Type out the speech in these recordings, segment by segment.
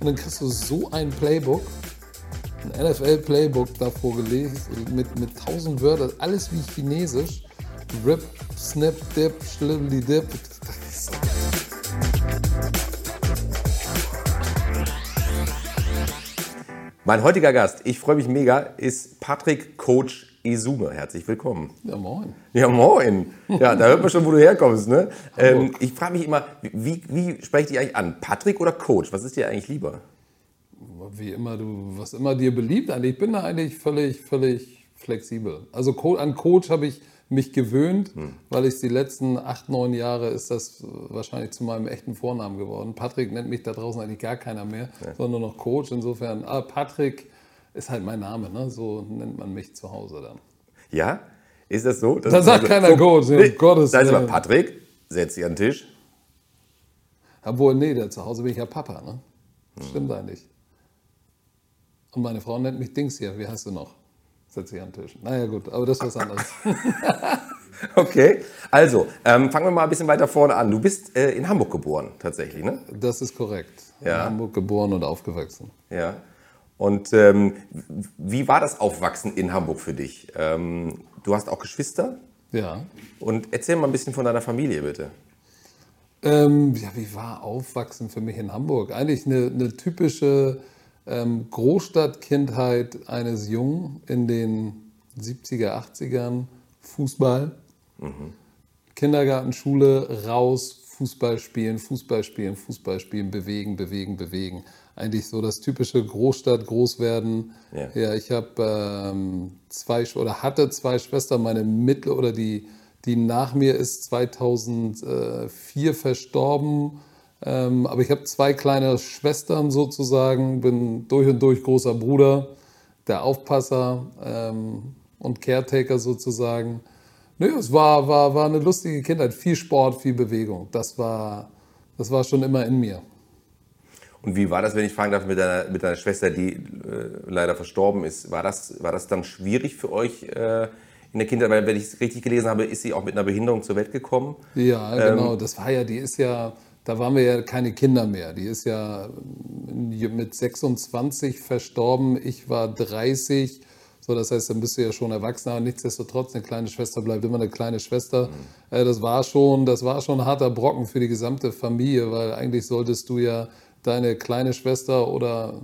Und dann kriegst du so ein Playbook, ein NFL-Playbook da vorgelegt, mit, mit tausend Wörtern, alles wie Chinesisch. Rip, Snap, Dip, Schlibbly Dip. Mein heutiger Gast, ich freue mich mega, ist Patrick Coach Isume. Herzlich willkommen. Ja, moin. Ja, moin. Ja, da hört man schon, wo du herkommst. Ne? Ähm, ich frage mich immer, wie, wie spreche ich dich eigentlich an? Patrick oder Coach? Was ist dir eigentlich lieber? Wie immer du, was immer dir beliebt. Ich bin da eigentlich völlig, völlig flexibel. Also an Coach habe ich mich gewöhnt, hm. weil ich die letzten acht, neun Jahre ist das wahrscheinlich zu meinem echten Vornamen geworden. Patrick nennt mich da draußen eigentlich gar keiner mehr, ja. sondern nur noch Coach. Insofern, ah, Patrick ist halt mein Name, ne? so nennt man mich zu Hause dann. Ja? Ist das so? Da sagt also, keiner so, Coach, nee, Gottes Da ist aber Patrick, setz dich an den Tisch. Obwohl, nee, da zu Hause bin ich ja Papa, ne? Hm. Stimmt eigentlich. Und meine Frau nennt mich Dings hier, wie heißt du noch? Setz dich an den Tisch. Naja, gut, aber das ist was anderes. okay, also ähm, fangen wir mal ein bisschen weiter vorne an. Du bist äh, in Hamburg geboren, tatsächlich, ne? Das ist korrekt. Ja. In Hamburg geboren und aufgewachsen. Ja. Und ähm, wie war das Aufwachsen in Hamburg für dich? Ähm, du hast auch Geschwister? Ja. Und erzähl mal ein bisschen von deiner Familie, bitte. Ähm, ja, wie war Aufwachsen für mich in Hamburg? Eigentlich eine, eine typische ähm, Großstadtkindheit eines Jungen in den 70er, 80ern. Fußball, mhm. Kindergarten, Schule, raus, Fußball spielen, Fußball spielen, Fußball spielen, bewegen, bewegen, bewegen eigentlich so das typische Großstadt Großwerden. Ja, ja ich habe ähm, zwei oder hatte zwei Schwestern, meine mittlere oder die, die nach mir ist 2004 verstorben. Ähm, aber ich habe zwei kleine Schwestern sozusagen, bin durch und durch großer Bruder, der Aufpasser ähm, und Caretaker sozusagen. Nö, es war, war, war eine lustige Kindheit, viel Sport, viel Bewegung. Das war, das war schon immer in mir. Und wie war das, wenn ich fragen darf, mit deiner, mit deiner Schwester, die äh, leider verstorben ist? War das, war das dann schwierig für euch äh, in der Kindheit? Weil, wenn ich es richtig gelesen habe, ist sie auch mit einer Behinderung zur Welt gekommen. Ja, ähm, genau. Das war ja, die ist ja, da waren wir ja keine Kinder mehr. Die ist ja mit 26 verstorben. Ich war 30. So, das heißt, dann bist du ja schon erwachsen, aber nichtsdestotrotz, eine kleine Schwester bleibt immer eine kleine Schwester. Mhm. Äh, das, war schon, das war schon ein harter Brocken für die gesamte Familie, weil eigentlich solltest du ja deine kleine Schwester oder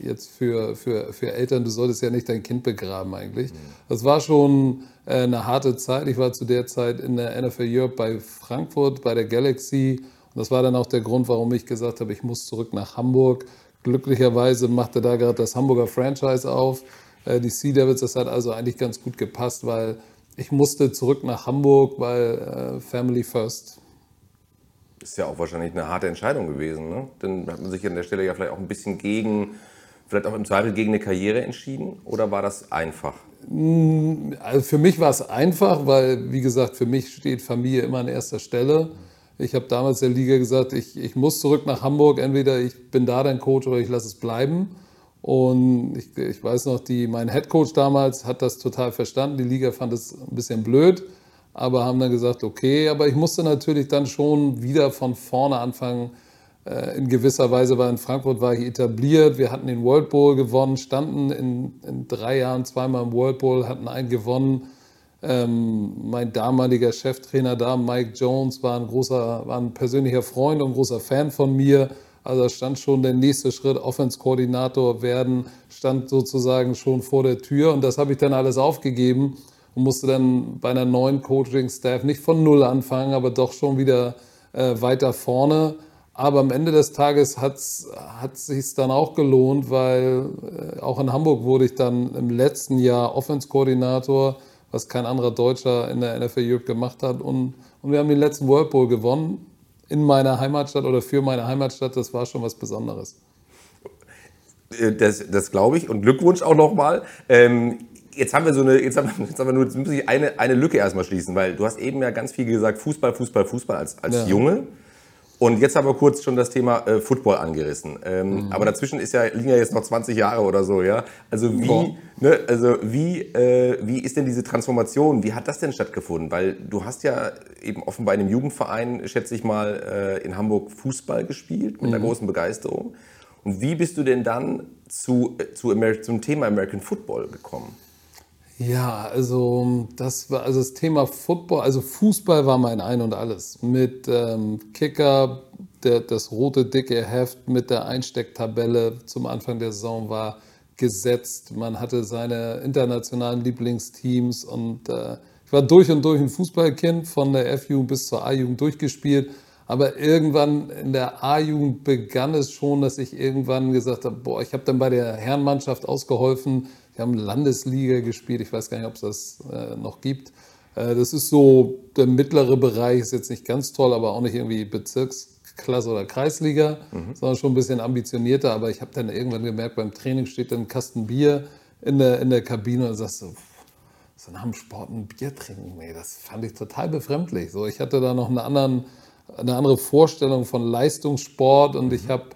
jetzt für, für, für Eltern, du solltest ja nicht dein Kind begraben eigentlich. Mhm. Das war schon äh, eine harte Zeit. Ich war zu der Zeit in der NFL Europe bei Frankfurt, bei der Galaxy. Und das war dann auch der Grund, warum ich gesagt habe, ich muss zurück nach Hamburg. Glücklicherweise machte da gerade das Hamburger Franchise auf. Äh, die Sea Devils, das hat also eigentlich ganz gut gepasst, weil ich musste zurück nach Hamburg, weil äh, Family First ist ja auch wahrscheinlich eine harte Entscheidung gewesen. Ne? Dann hat man sich an der Stelle ja vielleicht auch ein bisschen gegen, vielleicht auch im Zweifel gegen eine Karriere entschieden. Oder war das einfach? Mm, also für mich war es einfach, weil, wie gesagt, für mich steht Familie immer an erster Stelle. Ich habe damals der Liga gesagt, ich, ich muss zurück nach Hamburg. Entweder ich bin da dein Coach oder ich lasse es bleiben. Und ich, ich weiß noch, die, mein Head Coach damals hat das total verstanden. Die Liga fand es ein bisschen blöd aber haben dann gesagt, okay, aber ich musste natürlich dann schon wieder von vorne anfangen. Äh, in gewisser Weise, weil in Frankfurt war ich etabliert. Wir hatten den World Bowl gewonnen, standen in, in drei Jahren zweimal im World Bowl, hatten einen gewonnen. Ähm, mein damaliger Cheftrainer da, Mike Jones, war ein großer, war ein persönlicher Freund und großer Fan von mir. Also stand schon der nächste Schritt, Offense-Koordinator werden, stand sozusagen schon vor der Tür und das habe ich dann alles aufgegeben und musste dann bei einer neuen Coaching-Staff nicht von Null anfangen, aber doch schon wieder äh, weiter vorne. Aber am Ende des Tages hat es sich dann auch gelohnt, weil äh, auch in Hamburg wurde ich dann im letzten Jahr Offense-Koordinator, was kein anderer Deutscher in der NFL Europe gemacht hat. Und, und wir haben den letzten World Bowl gewonnen in meiner Heimatstadt oder für meine Heimatstadt. Das war schon was Besonderes. Äh, das, das glaube ich und Glückwunsch auch nochmal. Ähm, Jetzt haben wir so eine, jetzt haben wir, jetzt haben wir nur, jetzt muss ich eine, eine Lücke erstmal schließen, weil du hast eben ja ganz viel gesagt, Fußball, Fußball, Fußball als, als ja. Junge. Und jetzt haben wir kurz schon das Thema äh, Football angerissen. Ähm, mhm. Aber dazwischen ist ja, liegen ja jetzt noch 20 Jahre oder so, ja. Also wie, ne, also wie, äh, wie ist denn diese Transformation? Wie hat das denn stattgefunden? Weil du hast ja eben offenbar in einem Jugendverein, schätze ich mal, äh, in Hamburg Fußball gespielt mit mhm. einer großen Begeisterung. Und wie bist du denn dann zu, äh, zu Ameri zum Thema American Football gekommen? Ja, also das war also das Thema Football, also Fußball war mein Ein und Alles. Mit ähm, Kicker, der, das rote dicke Heft mit der Einstecktabelle zum Anfang der Saison war gesetzt. Man hatte seine internationalen Lieblingsteams und äh, ich war durch und durch ein Fußballkind, von der F-Jugend bis zur A-Jugend durchgespielt. Aber irgendwann in der A-Jugend begann es schon, dass ich irgendwann gesagt habe, boah, ich habe dann bei der Herrenmannschaft ausgeholfen. Wir haben Landesliga gespielt, ich weiß gar nicht, ob es das äh, noch gibt. Äh, das ist so der mittlere Bereich, ist jetzt nicht ganz toll, aber auch nicht irgendwie Bezirksklasse oder Kreisliga, mhm. sondern schon ein bisschen ambitionierter. Aber ich habe dann irgendwann gemerkt, beim Training steht dann ein Kasten Bier in der, in der Kabine und sagst so, so nach dem Sport ein Bier trinken, nee, das fand ich total befremdlich. So, ich hatte da noch einen anderen, eine andere Vorstellung von Leistungssport und ich habe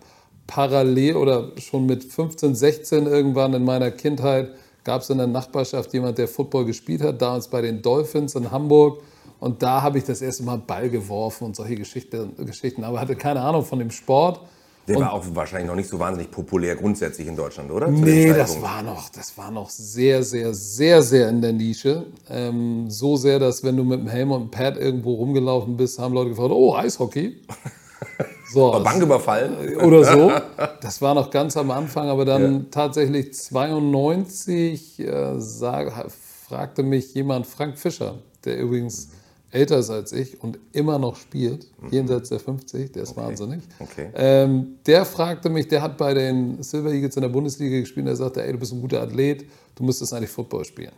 parallel oder schon mit 15, 16 irgendwann in meiner Kindheit gab es in der Nachbarschaft jemand, der Football gespielt hat, damals bei den Dolphins in Hamburg. Und da habe ich das erste Mal Ball geworfen und solche Geschichte, Geschichten, aber hatte keine Ahnung von dem Sport. Der und war auch wahrscheinlich noch nicht so wahnsinnig populär grundsätzlich in Deutschland, oder? nee, das war, noch, das war noch sehr, sehr, sehr, sehr in der Nische. Ähm, so sehr, dass wenn du mit dem Helm und dem Pad irgendwo rumgelaufen bist, haben Leute gefragt, oh, Eishockey. So, War Bank überfallen? Oder so. Das war noch ganz am Anfang, aber dann ja. tatsächlich 92 äh, sag, fragte mich jemand, Frank Fischer, der übrigens älter ist als ich und immer noch spielt, mhm. jenseits der 50, der ist okay. wahnsinnig. Okay. Ähm, der fragte mich, der hat bei den Silver Eagles in der Bundesliga gespielt, und der sagte, ey, du bist ein guter Athlet, du müsstest eigentlich Football spielen.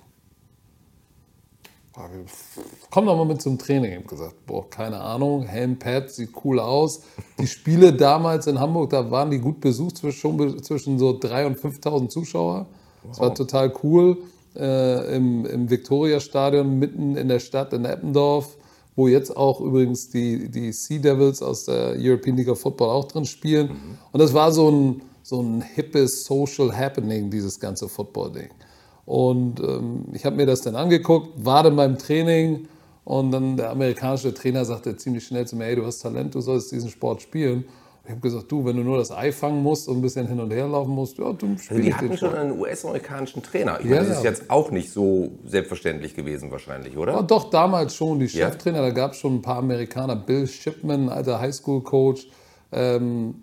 Komm doch mal mit zum Training. Ich habe gesagt, boah, keine Ahnung, Helm, Pad, sieht cool aus. Die Spiele damals in Hamburg, da waren die gut besucht, zwischen, zwischen so 3.000 und 5.000 Zuschauer. Das war total cool. Äh, Im im Victoria-Stadion, mitten in der Stadt in Eppendorf, wo jetzt auch übrigens die, die Sea Devils aus der European League of Football auch drin spielen. Mhm. Und das war so ein, so ein hippes Social Happening, dieses ganze Football-Ding. Und ähm, ich habe mir das dann angeguckt, war dann beim Training und dann der amerikanische Trainer sagte ziemlich schnell zu mir, hey, du hast Talent, du sollst diesen Sport spielen. Ich habe gesagt, du, wenn du nur das Ei fangen musst und ein bisschen hin und her laufen musst, ja, dann spiel also Die hatten schon einen US-amerikanischen Trainer. Ich ja, meine, das ja. ist jetzt auch nicht so selbstverständlich gewesen wahrscheinlich, oder? Ja, doch, damals schon. Die Cheftrainer, da gab es schon ein paar Amerikaner. Bill Shipman, alter Highschool-Coach, ähm,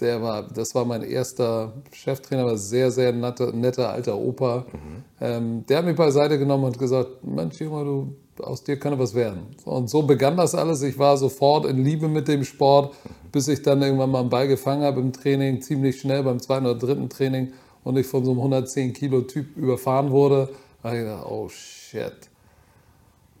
der war, das war mein erster Cheftrainer, war sehr, sehr netter, netter alter Opa. Mhm. Ähm, der hat mich beiseite genommen und gesagt, Mensch, Junge, du, aus dir kann was werden. Und so begann das alles. Ich war sofort in Liebe mit dem Sport, bis ich dann irgendwann mal einen Ball gefangen habe im Training, ziemlich schnell beim zweiten oder dritten Training und ich von so einem 110 Kilo Typ überfahren wurde. Da habe ich gedacht, oh shit.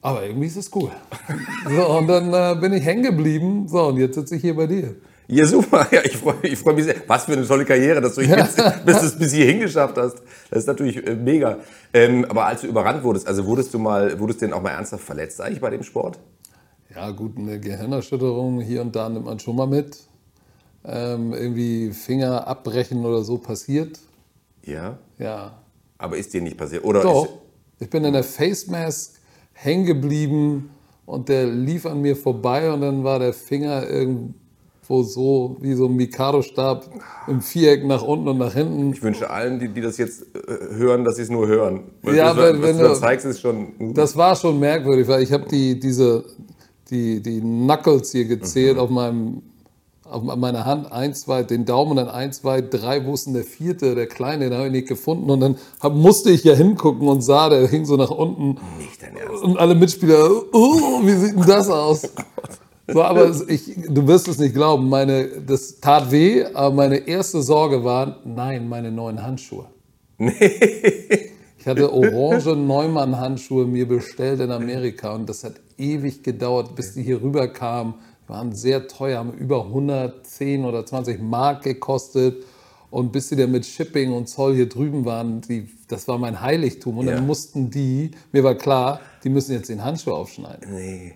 Aber irgendwie ist es cool. so, und dann äh, bin ich hängen geblieben. So, und jetzt sitze ich hier bei dir. Ja, super. Ja, ich freue ich freu mich sehr. Was für eine tolle Karriere, dass du jetzt, bis es bis hierhin geschafft hast. Das ist natürlich äh, mega. Ähm, aber als du überrannt wurdest, also wurdest du mal, wurdest du denn auch mal ernsthaft verletzt eigentlich bei dem Sport? Ja, gut, eine Gehirnerschütterung hier und da nimmt man schon mal mit. Ähm, irgendwie Finger abbrechen oder so passiert. Ja? Ja. Aber ist dir nicht passiert? Oder Doch. Ich bin in der Face Mask hängen geblieben und der lief an mir vorbei und dann war der Finger irgendwie wo so wie so ein Mikado-Stab im Viereck nach unten und nach hinten. Ich wünsche allen, die, die das jetzt äh, hören, dass sie es nur hören. Weil ja, das, wenn, wenn du zeigst, ist schon. Das war schon merkwürdig, weil ich habe die, diese, die, die Knuckles hier gezählt mhm. auf meinem auf meiner Hand, eins, zwei, den Daumen dann eins, zwei, drei, wo ist denn der vierte, der kleine, den habe ich nicht gefunden. Und dann hab, musste ich ja hingucken und sah, der hing so nach unten. Nicht dein Ernst. Und alle Mitspieler, oh, wie sieht denn das aus? So, aber ich, du wirst es nicht glauben, meine, das tat weh, aber meine erste Sorge war, nein, meine neuen Handschuhe. Nee. Ich hatte orange Neumann-Handschuhe mir bestellt in Amerika und das hat ewig gedauert, bis die hier rüberkamen. Die waren sehr teuer, haben über 110 oder 20 Mark gekostet. Und bis sie dann mit Shipping und Zoll hier drüben waren, die, das war mein Heiligtum. Und ja. dann mussten die, mir war klar, die müssen jetzt den Handschuh aufschneiden. Nee.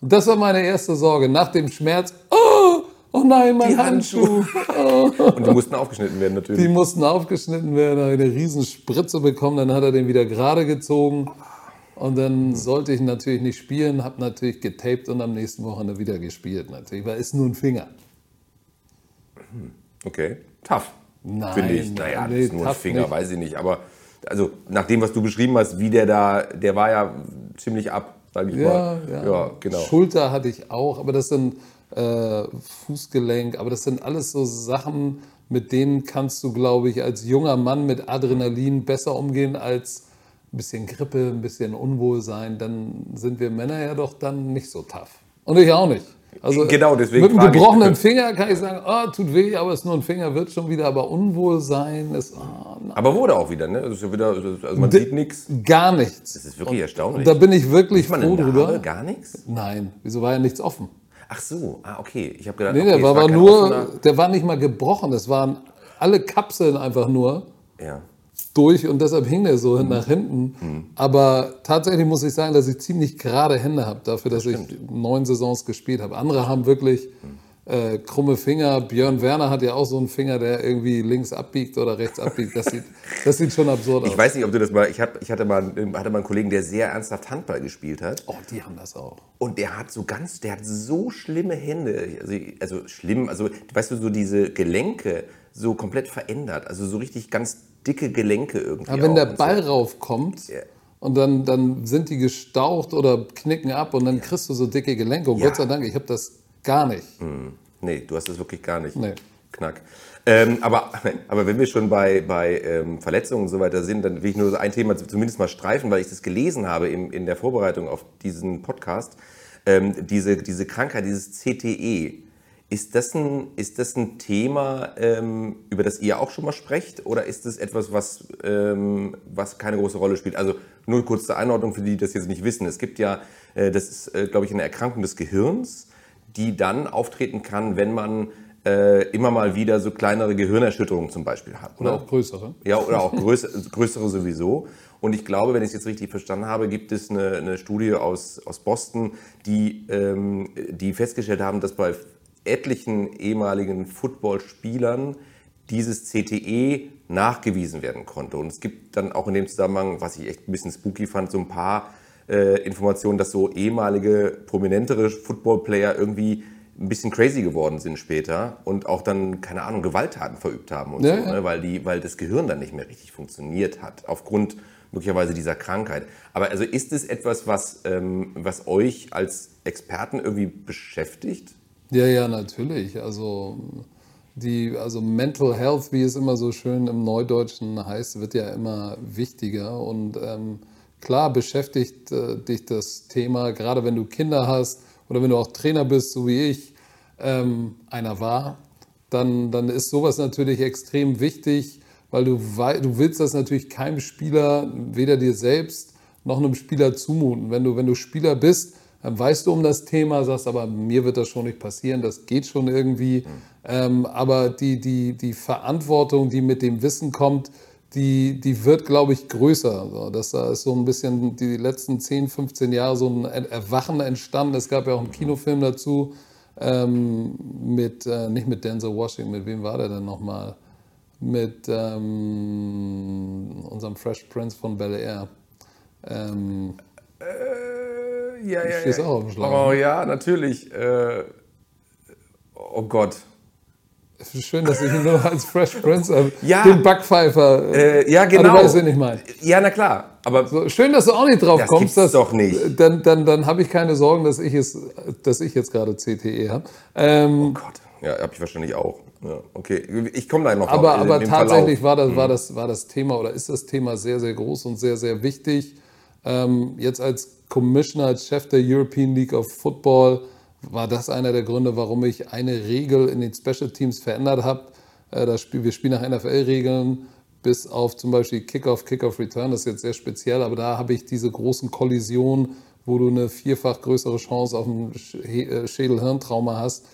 Und das war meine erste Sorge. Nach dem Schmerz, oh, oh nein, mein die Handschuh. Oh. Und die mussten aufgeschnitten werden natürlich. Die mussten aufgeschnitten werden, habe eine riesen Spritze bekommen, dann hat er den wieder gerade gezogen. Und dann sollte ich natürlich nicht spielen, habe natürlich getaped und am nächsten Wochenende wieder gespielt natürlich, weil es nur ein Finger. Okay. tough. Nein, Finde ich. Naja, nee, ist nur ein Finger, nicht. weiß ich nicht. Aber also nach dem, was du beschrieben hast, wie der da, der war ja ziemlich ab, sag ich Ja, mal. ja. ja genau. Schulter hatte ich auch, aber das sind äh, Fußgelenk, aber das sind alles so Sachen, mit denen kannst du, glaube ich, als junger Mann mit Adrenalin besser umgehen als ein bisschen Grippe, ein bisschen Unwohlsein. Dann sind wir Männer ja doch dann nicht so tough. Und ich auch nicht. Also Genau, deswegen Mit einem gebrochenen Finger kann ich sagen, oh, tut weh, aber es ist nur ein Finger, wird schon wieder. Aber Unwohlsein ist oh, Aber wurde auch wieder, ne? Ist ja wieder, also man sieht nichts. gar nichts. Das ist wirklich erstaunlich. Da bin ich wirklich man froh drüber. Gar nichts? Nein, wieso war ja nichts offen? Ach so, ah, okay. Ich habe gedacht, Nee, okay, der es war kein nur, offener- der war nicht mal gebrochen. Das waren alle Kapseln einfach nur Ja. Durch und deshalb hing der so nach hinten. Aber tatsächlich muss ich sagen, dass ich ziemlich gerade Hände habe dafür, dass ich neun Saisons gespielt habe. Andere haben wirklich äh, krumme Finger. Björn Werner hat ja auch so einen Finger, der irgendwie links abbiegt oder rechts abbiegt. Das sieht, das sieht schon absurd aus. Ich weiß nicht, ob du das mal. Ich, hab, ich hatte, mal, einen- hatte mal einen Kollegen, der sehr ernsthaft Handball gespielt hat. oh, die haben das auch. Und der hat so ganz, der hat so schlimme Hände. Also, also schlimm, also weißt du, so diese Gelenke so komplett verändert. Also so richtig ganz dicke Gelenke irgendwie. Aber wenn der Ball so. raufkommt Ja. und dann, dann sind die gestaucht oder knicken ab und dann kriegst du so dicke Gelenke. Und Ja. Gott sei Dank, ich habe das gar nicht. Nee, du hast das wirklich gar nicht. Nee. Knack. Ähm, aber, aber wenn wir schon bei, bei ähm, Verletzungen und so weiter sind, dann will ich nur ein Thema zumindest mal streifen, weil ich das gelesen habe in, in der Vorbereitung auf diesen Podcast. Ähm, diese, diese Krankheit, dieses CTE, ist das ein, ist das ein Thema, ähm, über das ihr auch schon mal sprecht? Oder ist das etwas, was, ähm, was keine große Rolle spielt? Also nur kurz zur Einordnung für die, die das jetzt nicht wissen. Es gibt ja, äh, das ist, äh, glaube ich, eine Erkrankung des Gehirns, die dann auftreten kann, wenn man äh, immer mal wieder so kleinere Gehirnerschütterungen zum Beispiel hat. Oder ne? auch größere. Ja, oder auch größere, größere sowieso. Und ich glaube, wenn ich es jetzt richtig verstanden habe, gibt es eine, eine Studie aus, aus Boston, die, ähm, die festgestellt haben, dass bei etlichen ehemaligen Footballspielern dieses CTE nachgewiesen werden konnte. Und es gibt dann auch in dem Zusammenhang, was ich echt ein bisschen spooky fand, so ein paar äh, Informationen, dass so ehemalige, prominentere Footballplayer irgendwie ein bisschen crazy geworden sind später und auch dann, keine Ahnung, Gewalttaten verübt haben und Ja, so, ne? weil, die, weil das Gehirn dann nicht mehr richtig funktioniert hat, aufgrund möglicherweise dieser Krankheit. Aber also ist es etwas, was, ähm, was euch als Experten irgendwie beschäftigt? Ja, ja, natürlich. Also die, also Mental Health, wie es immer so schön im Neudeutschen heißt, wird ja immer wichtiger. Und ähm, klar beschäftigt äh, dich das Thema, gerade wenn du Kinder hast oder wenn du auch Trainer bist, so wie ich ähm, einer war, dann, dann ist sowas natürlich extrem wichtig, weil du, wei- du willst das natürlich keinem Spieler, weder dir selbst noch einem Spieler zumuten. Wenn du, wenn du Spieler bist, weißt du um das Thema, sagst aber, mir wird das schon nicht passieren, das geht schon irgendwie. Ähm, aber die, die, die Verantwortung, die mit dem Wissen kommt, die, die wird, glaube ich, größer. So, das da ist so ein bisschen die letzten 10, 15 Jahre so ein Erwachen entstanden. Es gab ja auch einen Kinofilm dazu, ähm, mit, äh, nicht mit Denzel Washington, mit wem war der denn nochmal? Mit ähm, unserem Fresh Prince von Bel Air. Ähm, Ja, ja, stehst auch dem Schlauch, Oh ja, natürlich. Äh, oh Gott. schön, dass ich ihn nur als Fresh Prince habe. Ja. Den Backpfeifer. Äh, ja, Aber genau. du weißt, wen ich meine. Ja, na klar. Aber So, schön, dass du auch nicht drauf Das kommst. dass- doch nicht. Dann, dann, dann habe ich keine Sorgen, dass ich, es, dass ich jetzt gerade CTE habe. Ähm, oh Gott. Ja, habe ich wahrscheinlich auch. Ja, okay. Ich komme da noch Aber, drauf, aber tatsächlich Verlauf. war das, war, das, war das Thema oder ist das Thema sehr, sehr groß und sehr, sehr wichtig. Ähm, jetzt als Commissioner, als Chef der European League of Football war das einer der Gründe, warum ich eine Regel in den Special Teams verändert habe. Äh, das Spiel, wir spielen nach NFL-Regeln bis auf zum Beispiel Kickoff, Kickoff, Return. Das ist jetzt sehr speziell, aber da habe ich diese großen Kollisionen, wo du eine vierfach größere Chance auf ein äh, Schädel-Hirntrauma hast.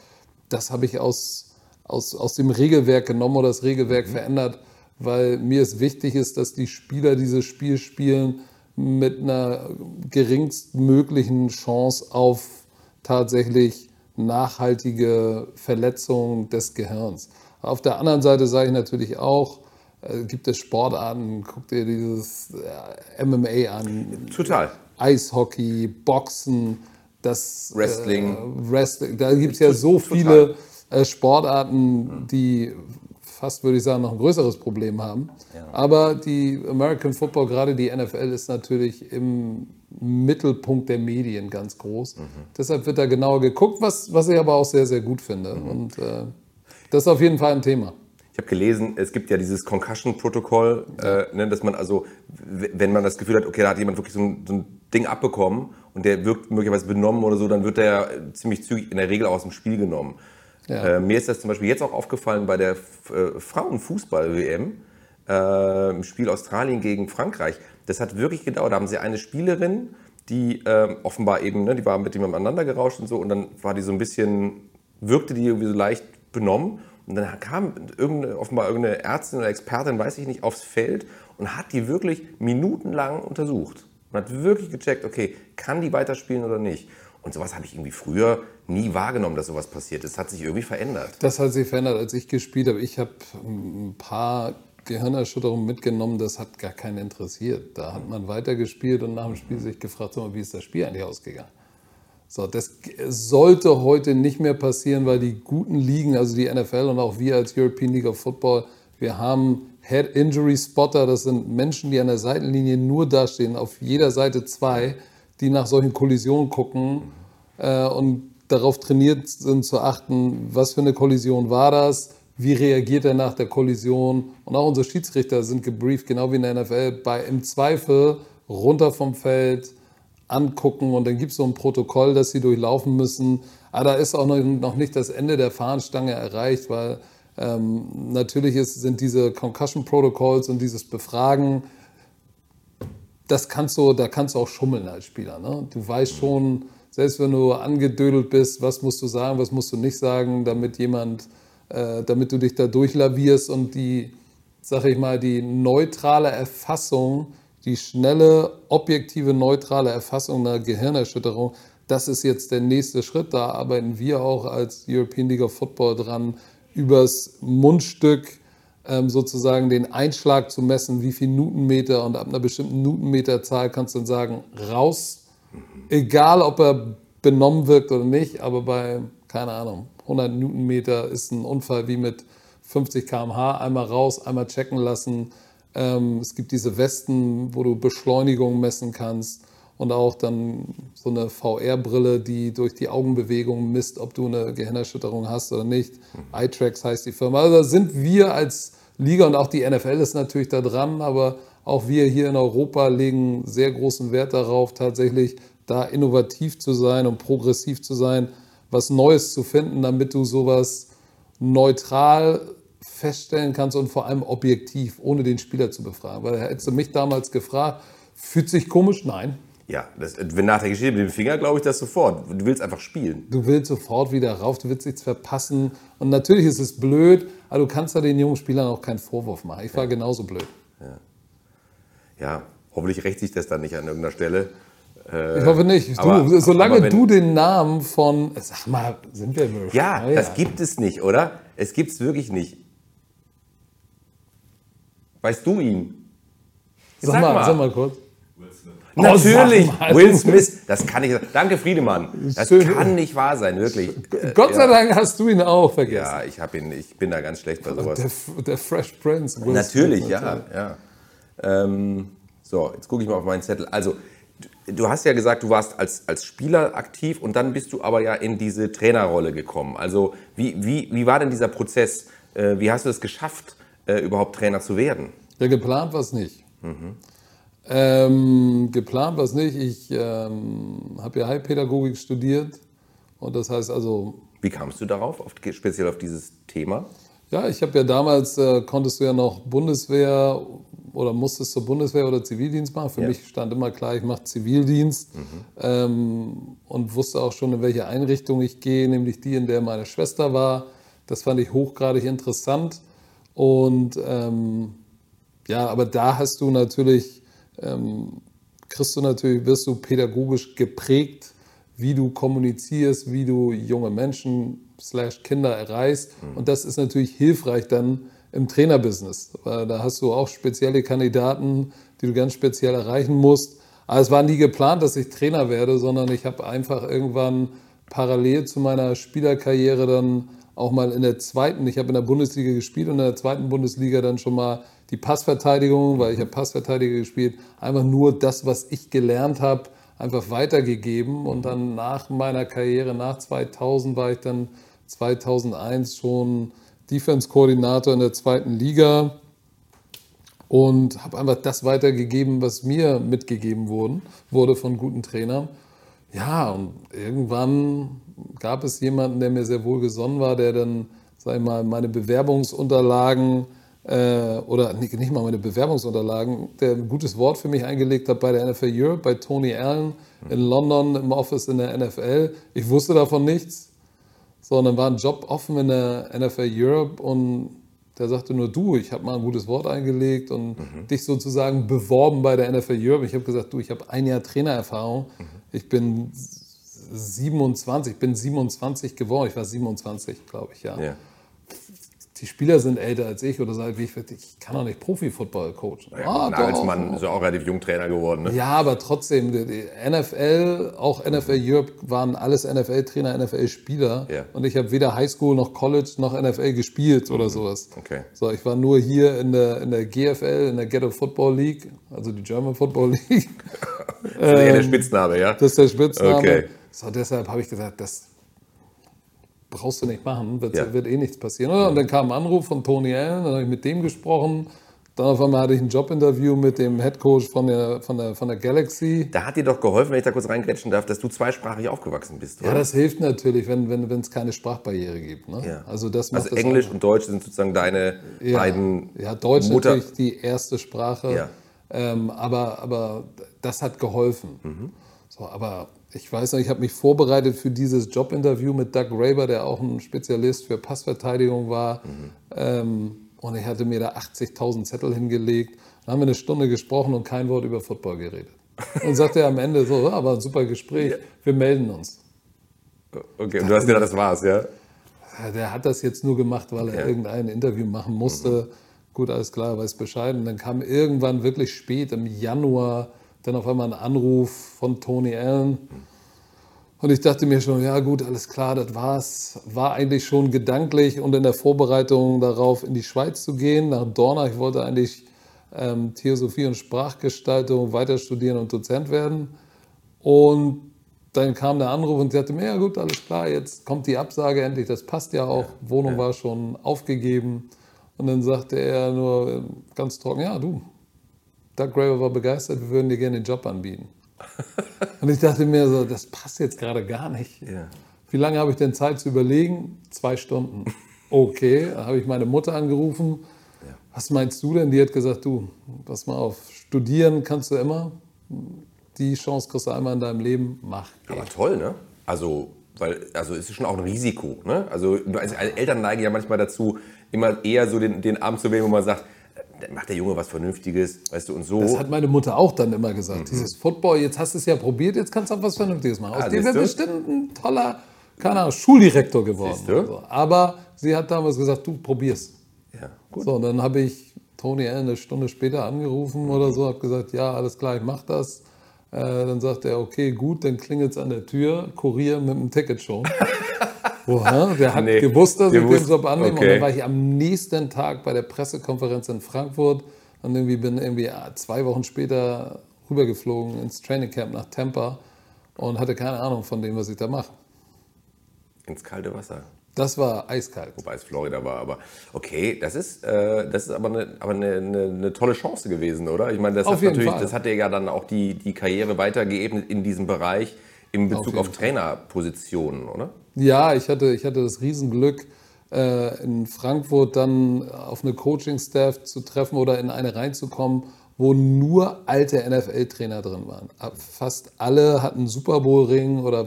Das habe ich aus, aus, aus dem Regelwerk genommen oder das Regelwerk verändert, weil mir es wichtig ist, dass die Spieler dieses Spiel spielen mit einer geringstmöglichen Chance auf tatsächlich nachhaltige Verletzung des Gehirns. Auf der anderen Seite sage ich natürlich auch, äh, gibt es Sportarten, guck dir dieses äh, MMA an, Total. Eishockey, Boxen, das Wrestling. Äh, Wrestling. Da gibt es ja so viele äh, Sportarten, die fast, würde ich sagen, noch ein größeres Problem haben. Ja. Aber die American Football, gerade die NFL, ist natürlich im Mittelpunkt der Medien ganz groß. Mhm. Deshalb wird da genauer geguckt, was, was ich aber auch sehr, sehr gut finde. Mhm. Und äh, das ist auf jeden Fall ein Thema. Ich habe gelesen, es gibt ja dieses Concussion-Protokoll, äh, ne, dass man also, wenn man das Gefühl hat, okay, da hat jemand wirklich so ein, so ein, Ding abbekommen und der wirkt möglicherweise benommen oder so, dann wird der ziemlich zügig in der Regel aus dem Spiel genommen. Ja. Äh, mir ist das zum Beispiel jetzt auch aufgefallen bei der äh, Frauenfußball-WM äh, im Spiel Australien gegen Frankreich. Das hat wirklich gedauert. Da haben sie eine Spielerin, die ähm, offenbar eben, ne, die war mit jemandem aneinander gerauscht und so, und dann war die so ein bisschen, wirkte die irgendwie so leicht benommen. Und dann kam irgendeine, offenbar irgendeine Ärztin oder Expertin, weiß ich nicht, aufs Feld und hat die wirklich minutenlang untersucht. Und hat wirklich gecheckt, okay, kann die weiterspielen oder nicht? Und sowas habe ich irgendwie früher nie wahrgenommen, dass sowas passiert ist. Das hat sich irgendwie verändert. Das hat sich verändert, als ich gespielt habe. Ich habe ein paar Gehirnerschütterungen mitgenommen, das hat gar keinen interessiert. Da hat man weitergespielt und nach dem Spiel sich gefragt, wie ist das Spiel eigentlich ausgegangen? So, das sollte heute nicht mehr passieren, weil die guten Ligen, also die NFL und auch wir als European League of Football, wir haben Head Injury Spotter, das sind Menschen, die an der Seitenlinie nur dastehen, auf jeder Seite zwei, die nach solchen Kollisionen gucken äh, und darauf trainiert sind zu achten, was für eine Kollision war das, wie reagiert er nach der Kollision. Und auch unsere Schiedsrichter sind gebrieft, genau wie in der NFL, bei im Zweifel runter vom Feld, angucken und dann gibt es so ein Protokoll, das sie durchlaufen müssen. Aber da ist auch noch nicht das Ende der Fahnenstange erreicht, weil ähm, natürlich ist, sind diese Concussion Protocols und dieses Befragen, das kannst du, da kannst du auch schummeln als Spieler. Ne? Du weißt schon, selbst wenn du angedödelt bist, was musst du sagen, was musst du nicht sagen, damit jemand, äh, damit du dich da durchlavierst und die, sag ich mal, die neutrale Erfassung die schnelle, objektive, neutrale Erfassung einer Gehirnerschütterung, das ist jetzt der nächste Schritt. Da arbeiten wir auch als European League of Football dran, übers Mundstück sozusagen den Einschlag zu messen, wie viel Newtonmeter und ab einer bestimmten Newtonmeterzahl kannst du dann sagen, raus. Egal, ob er benommen wirkt oder nicht, aber bei, keine Ahnung, 100 Newtonmeter ist ein Unfall wie mit 50 km/h, einmal raus, einmal checken lassen, ähm, es gibt diese Westen, wo du Beschleunigung messen kannst und auch dann so eine VR-Brille, die durch die Augenbewegung misst, ob du eine Gehirnerschütterung hast oder nicht. Mhm. iTracks heißt die Firma. Also da sind wir als Liga und auch die NFL ist natürlich da dran, aber auch wir hier in Europa legen sehr großen Wert darauf, tatsächlich da innovativ zu sein und progressiv zu sein, was Neues zu finden, damit du sowas neutral feststellen kannst und vor allem objektiv, ohne den Spieler zu befragen. Weil hättest du mich damals gefragt, fühlt sich komisch? Nein. Ja, das, wenn nach der Geschichte mit dem Finger, glaube ich das sofort. Du willst einfach spielen. Du willst sofort wieder rauf, du willst nichts verpassen. Und natürlich ist es blöd, aber du kannst da den jungen Spielern auch keinen Vorwurf machen. Ich war ja. genauso blöd. Ja. ja, hoffentlich rächt sich das dann nicht an irgendeiner Stelle. Äh, ich hoffe nicht. Du, aber, solange aber wenn, du den Namen von. Sag mal, sind wir wirklich? Ja, ja, das gibt es nicht, oder? Es gibt es wirklich nicht. Weißt du ihn? Sag, sag, mal, sag mal kurz. Oh, Natürlich, Will Smith. Das kann ich. Danke, Friedemann. Das Schön. kann nicht wahr sein, wirklich. Gott sei ja. Dank hast du ihn auch vergessen. Ja, ich habe ihn. Ich bin da ganz schlecht bei sowas. Der, der Fresh Prince. Will Natürlich, Smith, ja, ja. Ähm, so, jetzt gucke ich mal auf meinen Zettel. Also, du hast ja gesagt, du warst als, als Spieler aktiv und dann bist du aber ja in diese Trainerrolle gekommen. Also, wie, wie, wie war denn dieser Prozess? Äh, wie hast du es geschafft? äh, überhaupt Trainer zu werden? Ja, geplant war es nicht. Mhm. Ähm, geplant war es nicht. Ich ähm, habe ja Heilpädagogik studiert und das heißt also. Wie kamst du darauf, auf, speziell auf dieses Thema? Ja, ich habe ja damals, äh, konntest du ja noch Bundeswehr oder musstest zur Bundeswehr oder Zivildienst machen. Für ja. mich stand immer klar, ich mache Zivildienst mhm. ähm, und wusste auch schon, in welche Einrichtung ich gehe, nämlich die, in der meine Schwester war. Das fand ich hochgradig interessant. Und ähm, ja, aber da hast du natürlich, ähm, kriegst du natürlich, wirst du pädagogisch geprägt, wie du kommunizierst, wie du junge Menschen slash Kinder erreichst. Mhm. Und das ist natürlich hilfreich dann im Trainerbusiness. Weil da hast du auch spezielle Kandidaten, die du ganz speziell erreichen musst. Aber es war nie geplant, dass ich Trainer werde, sondern ich habe einfach irgendwann parallel zu meiner Spielerkarriere dann auch mal in der zweiten, ich habe in der Bundesliga gespielt und in der zweiten Bundesliga dann schon mal die Passverteidigung, weil ich habe Passverteidiger gespielt, einfach nur das, was ich gelernt habe, einfach weitergegeben und dann nach meiner Karriere, nach 2000 war ich dann 2001 schon Defense-Koordinator in der zweiten Liga und habe einfach das weitergegeben, was mir mitgegeben wurden, wurde von guten Trainern. Ja, und irgendwann gab es jemanden, der mir sehr wohl gesonnen war, der dann, sag ich mal, meine Bewerbungsunterlagen äh, oder nicht, nicht mal meine Bewerbungsunterlagen, der ein gutes Wort für mich eingelegt hat bei der NFL Europe, bei Tony Allen in London im Office in der NFL. Ich wusste davon nichts, sondern war ein Job offen in der NFL Europe und der sagte nur, du, ich habe mal ein gutes Wort eingelegt und mhm. dich sozusagen beworben bei der NFL Europe. Ich habe gesagt, du, ich habe ein Jahr Trainererfahrung. Mhm. Ich bin 27, ich bin 27 geworden. Ich war 27, glaube ich, ja. ja die Spieler sind älter als ich oder wie ich. Ich kann doch nicht Profi-Football coachen. Ja, ah, Nagelsmann ist ja auch relativ jung Trainer geworden. Ne? Ja, aber trotzdem, die NFL, auch NFL Europe waren alles NFL-Trainer, NFL-Spieler. Ja. Und ich habe weder Highschool noch College noch NFL gespielt oder mhm. sowas. Okay. So, ich war nur hier in der, in der GFL, in der Ghetto Football League, also die German Football League. das ist ähm, der Spitzname, ja? Das ist der Spitzname. Okay. So, deshalb habe ich gesagt, das brauchst du nicht machen, wird, ja. wird eh nichts passieren. Oder? Und dann kam ein Anruf von Tony Allen, dann habe ich mit dem gesprochen. Dann auf einmal hatte ich ein Jobinterview mit dem Headcoach von der, von, der, von der Galaxy. Da hat dir doch geholfen, wenn ich da kurz reingrätschen darf, dass du zweisprachig aufgewachsen bist, oder? Ja, das hilft natürlich, wenn es wenn, keine Sprachbarriere gibt. Ne? Ja. Also, das also Englisch und Deutsch sind sozusagen deine ja. beiden Ja, Deutsch Mutter natürlich die erste Sprache. Ja. Ähm, aber, aber das hat geholfen. Mhm. So, aber ich weiß noch, ich habe mich vorbereitet für dieses Jobinterview mit Doug Graber, der auch ein Spezialist für Passverteidigung war. Mhm. Ähm, und ich hatte mir da 80.000 Zettel hingelegt. Dann haben wir eine Stunde gesprochen und kein Wort über Football geredet. Und sagte er am Ende so, aber ein super Gespräch, wir melden uns. Okay, und du hast gedacht, das war's, ja? Der hat das jetzt nur gemacht, weil er ja. irgendein Interview machen musste. Mhm. Gut, alles klar, weiß Bescheid. Und dann kam irgendwann wirklich spät im Januar dann auf einmal ein Anruf von Tony Allen. Und ich dachte mir schon, ja gut, alles klar, das war's. War eigentlich schon gedanklich und in der Vorbereitung darauf, in die Schweiz zu gehen, nach Dorna. Ich wollte eigentlich ähm, Theosophie und Sprachgestaltung weiter studieren und Dozent werden. Und dann kam der Anruf und sie sagte mir, ja gut, alles klar, jetzt kommt die Absage endlich, das passt ja auch, Wohnung war schon aufgegeben. Und dann sagte er nur ganz trocken, ja du, Doug Graver war begeistert, wir würden dir gerne den Job anbieten. Und ich dachte mir so, das passt jetzt gerade gar nicht. Ja. Wie lange habe ich denn Zeit zu überlegen? Zwei Stunden. Okay, da habe ich meine Mutter angerufen. Ja. Was meinst du denn? Die hat gesagt, du, pass mal auf, studieren kannst du immer. Die Chance kriegst du einmal in deinem Leben, mach. Aber toll, ne? Also, weil, also es ist schon auch ein Risiko. Ne? Also, also Eltern neigen ja manchmal dazu, immer eher so den, den Arm zu wählen, wo man sagt, dann macht der Junge was Vernünftiges, weißt du, und so. Das hat meine Mutter auch dann immer gesagt. Mhm. Dieses Football, jetzt hast du es ja probiert, jetzt kannst du auch was Vernünftiges machen. Aus ah, dem wäre bestimmt ein toller, keine Ahnung, Schuldirektor geworden. So. Aber sie hat damals gesagt, du probierst. Ja, gut. So, und dann habe ich Tony Allen eine Stunde später angerufen mhm. oder so, habe gesagt, ja, alles klar, ich mach das. Äh, dann sagt er, okay, gut, dann klingelt es an der Tür, Kurier mit einem Ticket schon. Oha, der hat nee, gewusst, dass ich den Job annehme. Okay. Und dann war ich am nächsten Tag bei der Pressekonferenz in Frankfurt und irgendwie bin irgendwie zwei Wochen später rübergeflogen ins Trainingcamp nach Tampa und hatte keine Ahnung von dem, was ich da mache. Ins kalte Wasser. Das war eiskalt. Wobei es Florida war, aber okay, das ist, äh, das ist aber, eine, aber eine, eine, eine, tolle Chance gewesen, oder? Ich meine, das Auf hat natürlich, Fall. das hat dir ja dann auch die, die Karriere weitergeebnet in diesem Bereich in Bezug auf, auf Trainerpositionen, oder? Ja, ich hatte, ich hatte das Riesenglück, äh, in Frankfurt dann auf eine Coaching-Staff zu treffen oder in eine reinzukommen, wo nur alte NFL-Trainer drin waren. Fast alle hatten Super Bowl-Ring oder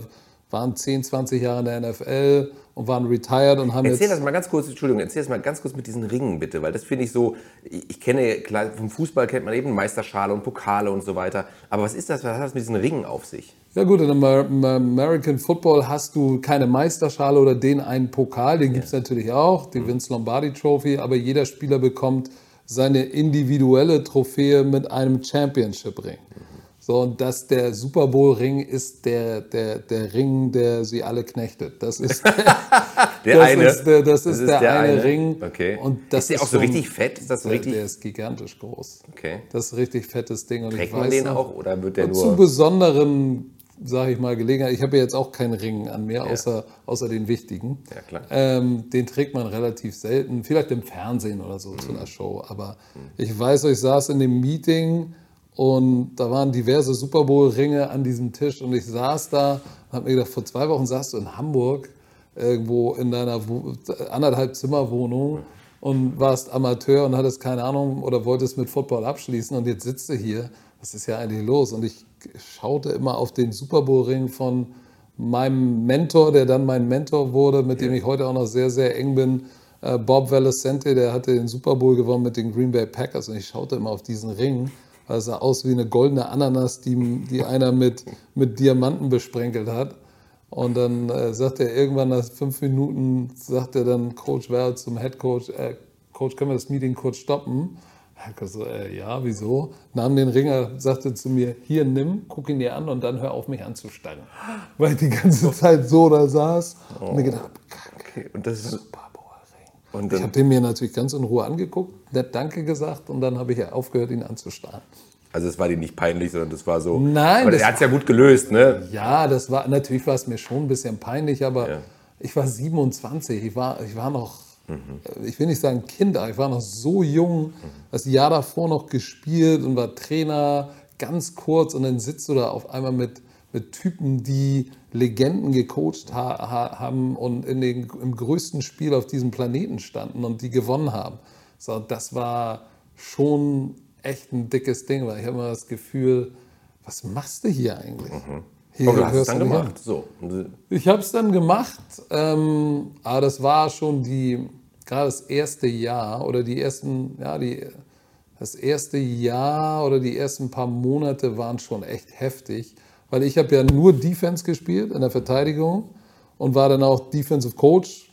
waren 10, 20 Jahre in der NFL und waren retired und haben Erzähl das mal ganz kurz, Entschuldigung, erzähl das mal ganz kurz mit diesen Ringen bitte, weil das finde ich so, ich kenne, klar, vom Fußball kennt man eben Meisterschale und Pokale und so weiter, aber was ist das, was hat das mit diesen Ringen auf sich? Ja gut, in American Football hast du keine Meisterschale oder den einen Pokal, den gibt es ja. natürlich auch, die Vince Lombardi Trophy, aber jeder Spieler bekommt seine individuelle Trophäe mit einem Championship-Ring. So, und dass der Super Bowl-Ring ist der, der, der Ring, der sie alle knechtet. Das ist der, Der das eine. Ist der, das ist Das der, eine, Ring. Okay. Und das ist der auch so richtig fett? Ist das so der, richtig? der ist gigantisch groß. Okay. Das ist ein richtig fettes Ding. Und Trägt ich man weiß den noch, auch oder wird der und zu nur. besonderen, sage ich mal, Gelegenheit. Ich habe ja jetzt auch keinen Ring an mir, außer, außer den wichtigen. Ja, klar. Ähm, den trägt man relativ selten, vielleicht im Fernsehen oder so Mhm. zu einer Show. Aber ich weiß, ich saß in dem Meeting und da waren diverse Super Bowl-Ringe an diesem Tisch und ich saß da und habe mir gedacht, vor zwei Wochen saßt du in Hamburg irgendwo in deiner anderthalb Zimmerwohnung und warst Amateur und hattest keine Ahnung oder wolltest mit Football abschließen und jetzt sitzt du hier. Was ist ja eigentlich los? Und ich schaute immer auf den Super Bowl-Ring von meinem Mentor, der dann mein Mentor wurde, mit dem ich heute auch noch sehr, sehr eng bin, äh, Bob Valesente, der hatte den Super Bowl gewonnen mit den Green Bay Packers und ich schaute immer auf diesen Ring, weil es sah aus wie eine goldene Ananas, die, die einer mit, mit Diamanten besprenkelt hat. Und dann äh, sagt er irgendwann nach fünf Minuten, sagt er dann Coach Val zum Head Coach, äh, Coach, können wir das Meeting kurz stoppen? Ich so, äh, ja, wieso? Nahm den Ringer, sagte zu mir, hier nimm, guck ihn dir an und dann hör auf mich anzustarren. Weil ich die ganze Zeit so da saß und mir gedacht, hab, Kacke, Okay. Und das ist. Und Ich habe den mir natürlich ganz in Ruhe angeguckt, nett Danke gesagt und dann habe ich aufgehört, ihn anzustarren. also es war dir nicht peinlich, sondern das war so. Nein, Aber das er hat es ja gut gelöst, ne? Ja, das war natürlich war es mir schon ein bisschen peinlich, aber Ja. ich war 27, ich war, ich war noch, äh, ich will nicht sagen Kind, aber ich war noch so jung, das Jahr davor noch gespielt und war Trainer, ganz kurz und dann sitzt du da auf einmal mit, mit Typen, die Legenden gecoacht ha ha haben und in den, im größten Spiel auf diesem Planeten standen und die gewonnen haben. So, das war schon echt ein dickes Ding, weil ich habe immer das Gefühl, was machst du hier eigentlich? Hier Aber du hast es dann gemacht. So. Und Ich habe es dann gemacht, ähm, aber das war schon die, gerade das erste Jahr oder die ersten, ja, die, das erste Jahr oder die ersten paar Monate waren schon echt heftig, weil ich habe ja nur Defense gespielt in der Verteidigung und war dann auch Defensive Coach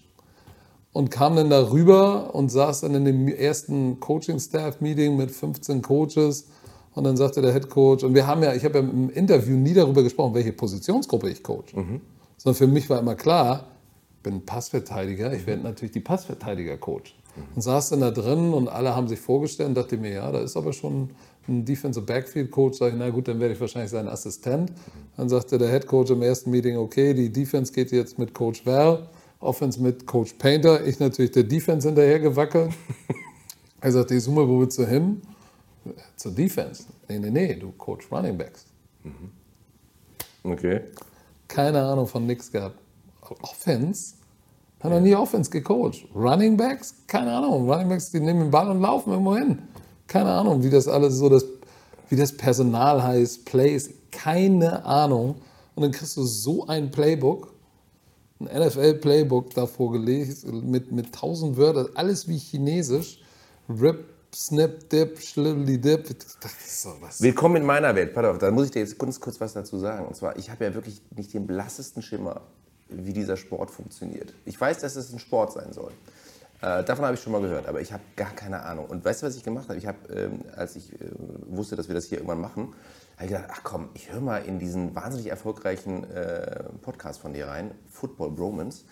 und kam dann darüber und saß dann in dem ersten Coaching-Staff-Meeting mit 15 Coaches und dann sagte der Head Coach, und wir haben ja, ich habe ja im Interview nie darüber gesprochen, welche Positionsgruppe ich coach, sondern für mich war immer klar, ich bin Passverteidiger, ich werde natürlich die Passverteidiger-Coach. Und saß dann da drin und alle haben sich vorgestellt und dachte mir, ja, da ist aber schon ein Defensive Backfield Coach. Sag ich, na gut, dann werde ich wahrscheinlich sein Assistent. Dann sagte der Head Coach im ersten Meeting, okay, die Defense geht jetzt mit Coach Val, Offense mit Coach Painter. Ich natürlich der Defense hinterher gewackelt. Er sagte, Summe, wo willst du hin? Zur Defense. Nee, nee, nee, du Coach Running Backs. okay. Keine Ahnung von nix gehabt. Offense? Hat noch nie Offense gecoacht. Running Backs? Keine Ahnung. Running Backs, die nehmen den Ball und laufen irgendwo hin. Keine Ahnung, wie das alles so, das, wie das Personal heißt, Plays. Keine Ahnung. Und dann kriegst du so ein Playbook, ein NFL-Playbook da vorgelegt, mit, mit tausend Wörtern, alles wie Chinesisch. Rip, Snip, Dip, Schlibbly Dip. So? Willkommen in meiner Welt. Pass auf, da muss ich dir jetzt kurz, kurz was dazu sagen. Und zwar, ich habe ja wirklich nicht den blassesten Schimmer, wie dieser Sport funktioniert. Ich weiß, dass es ein Sport sein soll. Äh, davon habe ich schon mal gehört, aber ich habe gar keine Ahnung. Und weißt du, was ich gemacht habe? Ich habe, ähm, als ich äh, wusste, dass wir das hier irgendwann machen, habe ich gedacht, ach komm, ich höre mal in diesen wahnsinnig erfolgreichen äh, Podcast von dir rein, Football Bromance.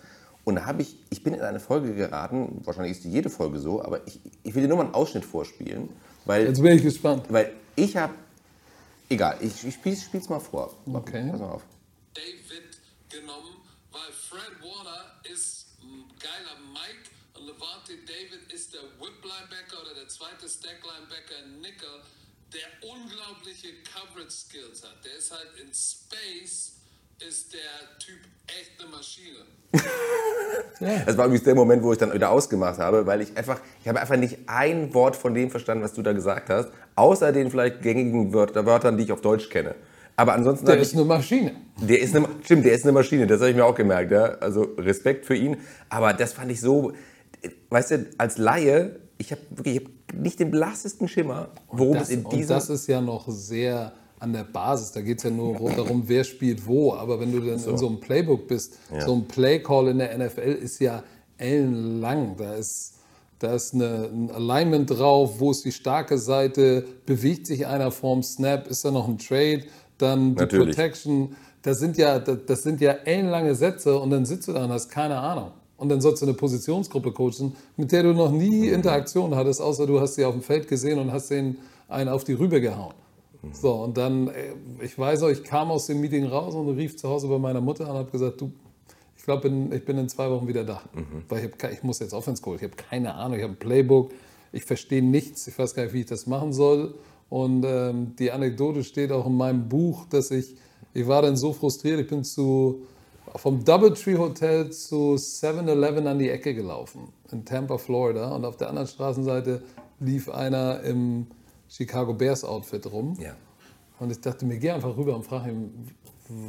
Und da habe ich, ich bin in eine Folge geraten, wahrscheinlich ist die jede Folge so, aber ich, ich will dir nur mal einen Ausschnitt vorspielen, weil Jetzt bin ich gespannt. weil ich habe. Egal, ich, ich spiele es mal vor. Okay. Pass mal auf. David genommen, weil Fred Warner ist ein geiler Mike und Levante David ist der Whip-Linebacker oder der zweite Stack-Linebacker Nickel, der unglaubliche Coverage-Skills hat. Der ist halt in Space, ist der Typ echt eine Maschine. Das war übrigens der Moment, wo ich dann wieder ausgemacht habe, weil ich einfach, ich habe einfach nicht ein Wort von dem verstanden, was du da gesagt hast, außer den vielleicht gängigen Wörter, Wörtern, die ich auf Deutsch kenne. Aber ansonsten Der habe ich, ist eine Maschine. der ist eine, stimmt, der ist eine Maschine, das habe ich mir auch gemerkt, ja. Also Respekt für ihn. Aber das fand ich so, weißt du, als Laie, ich habe wirklich ich hab nicht den blassesten Schimmer, worum Das, es in und diesem das ist ja noch sehr an der Basis. Da geht es ja nur darum, wer spielt wo. Aber wenn du dann in so einem Playbook bist, so ein Playcall in der NFL ist ja ellenlang. Da ist Da ist eine, ein Alignment drauf, wo ist die starke Seite, bewegt sich einer vorm Snap, ist da noch ein Trade, dann die Natürlich. Protection. Das sind, ja, das, das sind ja ellenlange Sätze und dann sitzt du da und hast keine Ahnung. Und dann sollst du eine Positionsgruppe coachen, mit der du noch nie Interaktion hattest, außer du hast sie auf dem Feld gesehen und hast den einen auf die Rübe gehauen. So, und dann, äh, ich weiß auch, ich kam aus dem Meeting raus und rief zu Hause bei meiner Mutter an und habe gesagt, du, ich glaube, ich bin in zwei Wochen wieder da. Weil ich, hab, ich muss jetzt Offense coachen. Ich habe keine Ahnung, ich habe ein Playbook, ich verstehe nichts, ich weiß gar nicht, wie ich das machen soll. Und ähm, die Anekdote steht auch in meinem Buch, dass ich, ich war dann so frustriert, ich bin zu, vom Doubletree Hotel zu 7-Eleven an die Ecke gelaufen in Tampa, Florida. Und auf der anderen Straßenseite lief einer im Chicago Bears Outfit rum. Ja. Und ich dachte mir, geh einfach rüber und frage ihn,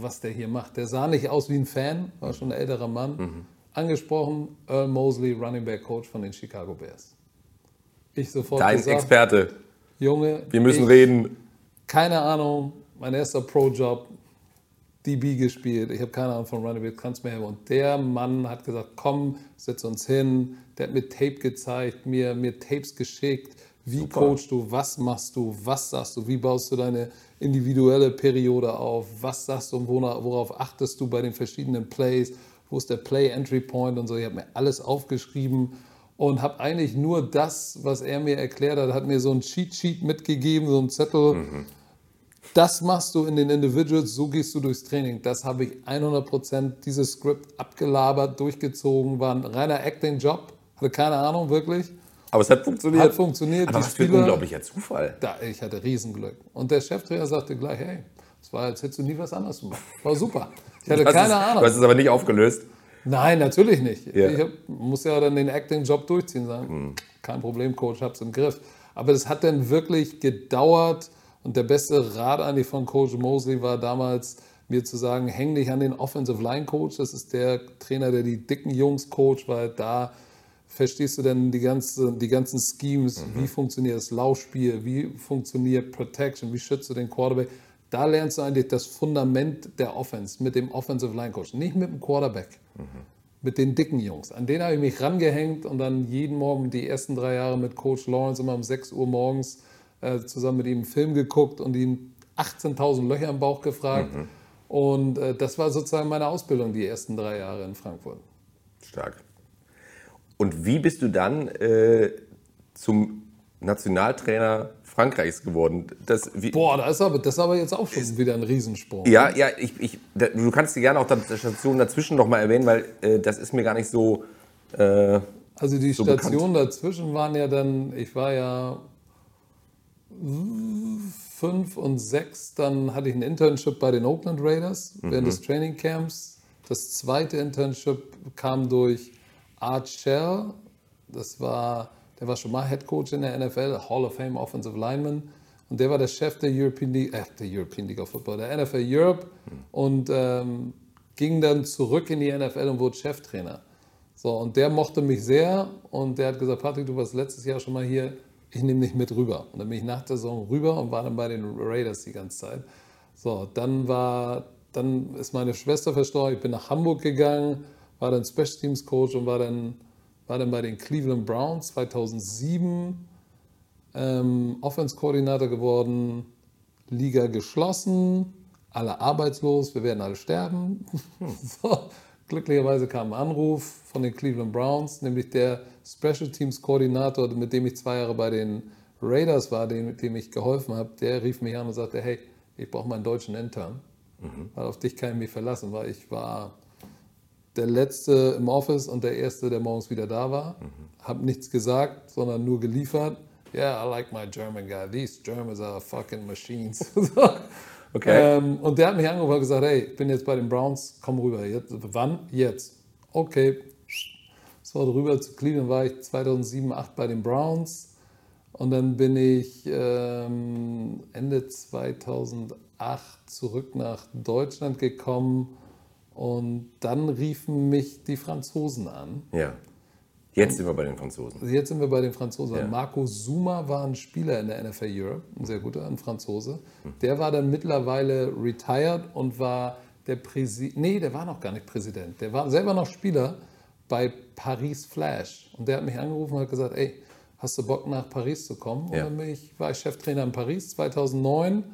was der hier macht. Der sah nicht aus wie ein Fan, war schon ein älterer Mann. Angesprochen, Earl Mosley, Running Back Coach von den Chicago Bears. Ich sofort Dein gesagt, Experte. Junge, Wir müssen ich, reden. keine Ahnung, mein erster Pro-Job, DB gespielt, ich habe keine Ahnung von Running Back, kannst mir helfen. Und der Mann hat gesagt, komm, setz uns hin. Der hat mir Tape gezeigt, mir, mir Tapes geschickt. Wie Super. coachst du, was machst du, was sagst du, wie baust du deine individuelle Periode auf, was sagst du und worauf achtest du bei den verschiedenen Plays, wo ist der Play-Entry-Point und so. Ich habe mir alles aufgeschrieben und habe eigentlich nur das, was er mir erklärt hat, hat mir so ein Cheat-Sheet mitgegeben, so ein Zettel. Das machst du in den Individuals, so gehst du durchs Training. Das habe ich 100% dieses Skript abgelabert, durchgezogen, war ein reiner Acting-Job, hatte keine Ahnung wirklich. Aber es hat funktioniert. Hat funktioniert. Aber Die was für ein unglaublicher Zufall. Da, ich hatte Riesenglück. Und der Cheftrainer sagte gleich, hey, es war, als hättest du nie was anderes gemacht. War super. Ich hatte keine es, Ahnung. Du hast es aber nicht aufgelöst. Nein, natürlich nicht. Ja. Ich hab, muss ja dann den Acting-Job durchziehen. Sagen, kein Problem, Coach, hab's im Griff. Aber das hat dann wirklich gedauert. Und der beste Rat eigentlich von Coach Mosley war damals, mir zu sagen, häng dich an den Offensive Line Coach. Das ist der Trainer, der die dicken Jungs coacht, weil da verstehst du dann die, ganze, die ganzen Schemes, wie funktioniert das Laufspiel, wie funktioniert Protection, wie schützt du den Quarterback. Da lernst du eigentlich das Fundament der Offense mit dem Offensive Line Coach, nicht mit dem Quarterback mit den dicken Jungs. An denen habe ich mich rangehängt und dann jeden Morgen die ersten drei Jahre mit Coach Lawrence immer um 6 Uhr morgens äh, zusammen mit ihm einen Film geguckt und ihm 18.000 Löcher im Bauch gefragt. Und äh, das war sozusagen meine Ausbildung die ersten drei Jahre in Frankfurt. Stark. Und wie bist du dann äh, zum Nationaltrainer Frankreichs geworden? Das, wie, Boah, das ist aber, das ist aber jetzt auch schon wieder ein Riesensprung. Ja, ja, ich, ich, da, du kannst dir gerne auch die Station dazwischen noch mal erwähnen, weil äh, das ist mir gar nicht so. Äh, Also die So Stationen dazwischen waren ja dann, ich war ja fünf und sechs, dann hatte ich ein Internship bei den Oakland Raiders während des Training Camps. Das zweite Internship kam durch Art Shell, das war, der war schon mal Head Coach in der NFL, Hall of Fame Offensive Lineman. Und der war der Chef der European League, äh, der European League of Football, der NFL Europe und ähm, ging dann zurück in die NFL und wurde Cheftrainer. So, und der mochte mich sehr und der hat gesagt, Patrick, du warst letztes Jahr schon mal hier, ich nehme dich mit rüber. Und dann bin ich nach der Saison rüber und war dann bei den Raiders die ganze Zeit. So, dann war, dann ist meine Schwester verstorben, ich bin nach Hamburg gegangen, war dann Special Teams Coach und war dann, war dann bei den Cleveland Browns 2007 ähm, Offense-Koordinator geworden, Liga geschlossen, alle arbeitslos, wir werden alle sterben. so, glücklicherweise kam ein Anruf von den Cleveland Browns, nämlich der Special Teams Koordinator, mit dem ich zwei Jahre bei den Raiders war, dem, dem ich geholfen habe, der rief mich an und sagte, hey, ich brauche meinen deutschen Intern, weil auf dich kann ich mich verlassen, weil ich war der Letzte im Office und der Erste, der morgens wieder da war. Hab nichts gesagt, sondern nur geliefert. Yeah, I like my German guy. These Germans are fucking machines. Okay. Ähm, und der hat mich angerufen und gesagt, hey, ich bin jetzt bei den Browns, komm rüber. Jetzt, wann? Jetzt. Okay. So, rüber zu Cleveland war ich 2007, 2008 bei den Browns. Und dann bin ich ähm, Ende 2008 zurück nach Deutschland gekommen. Und dann riefen mich die Franzosen an. ja. Jetzt sind wir bei den Franzosen. Also jetzt sind wir bei den Franzosen. Ja. Marco Zuma war ein Spieler in der NFL Europe, ein sehr guter, ein Franzose. Der war dann mittlerweile retired und war der Präsident. Nee, der war noch gar nicht Präsident. Der war selber noch Spieler bei Paris Flash. Und der hat mich angerufen und hat gesagt, ey, hast du Bock nach Paris zu kommen? Ja. Und dann ich, war ich Cheftrainer in Paris 2009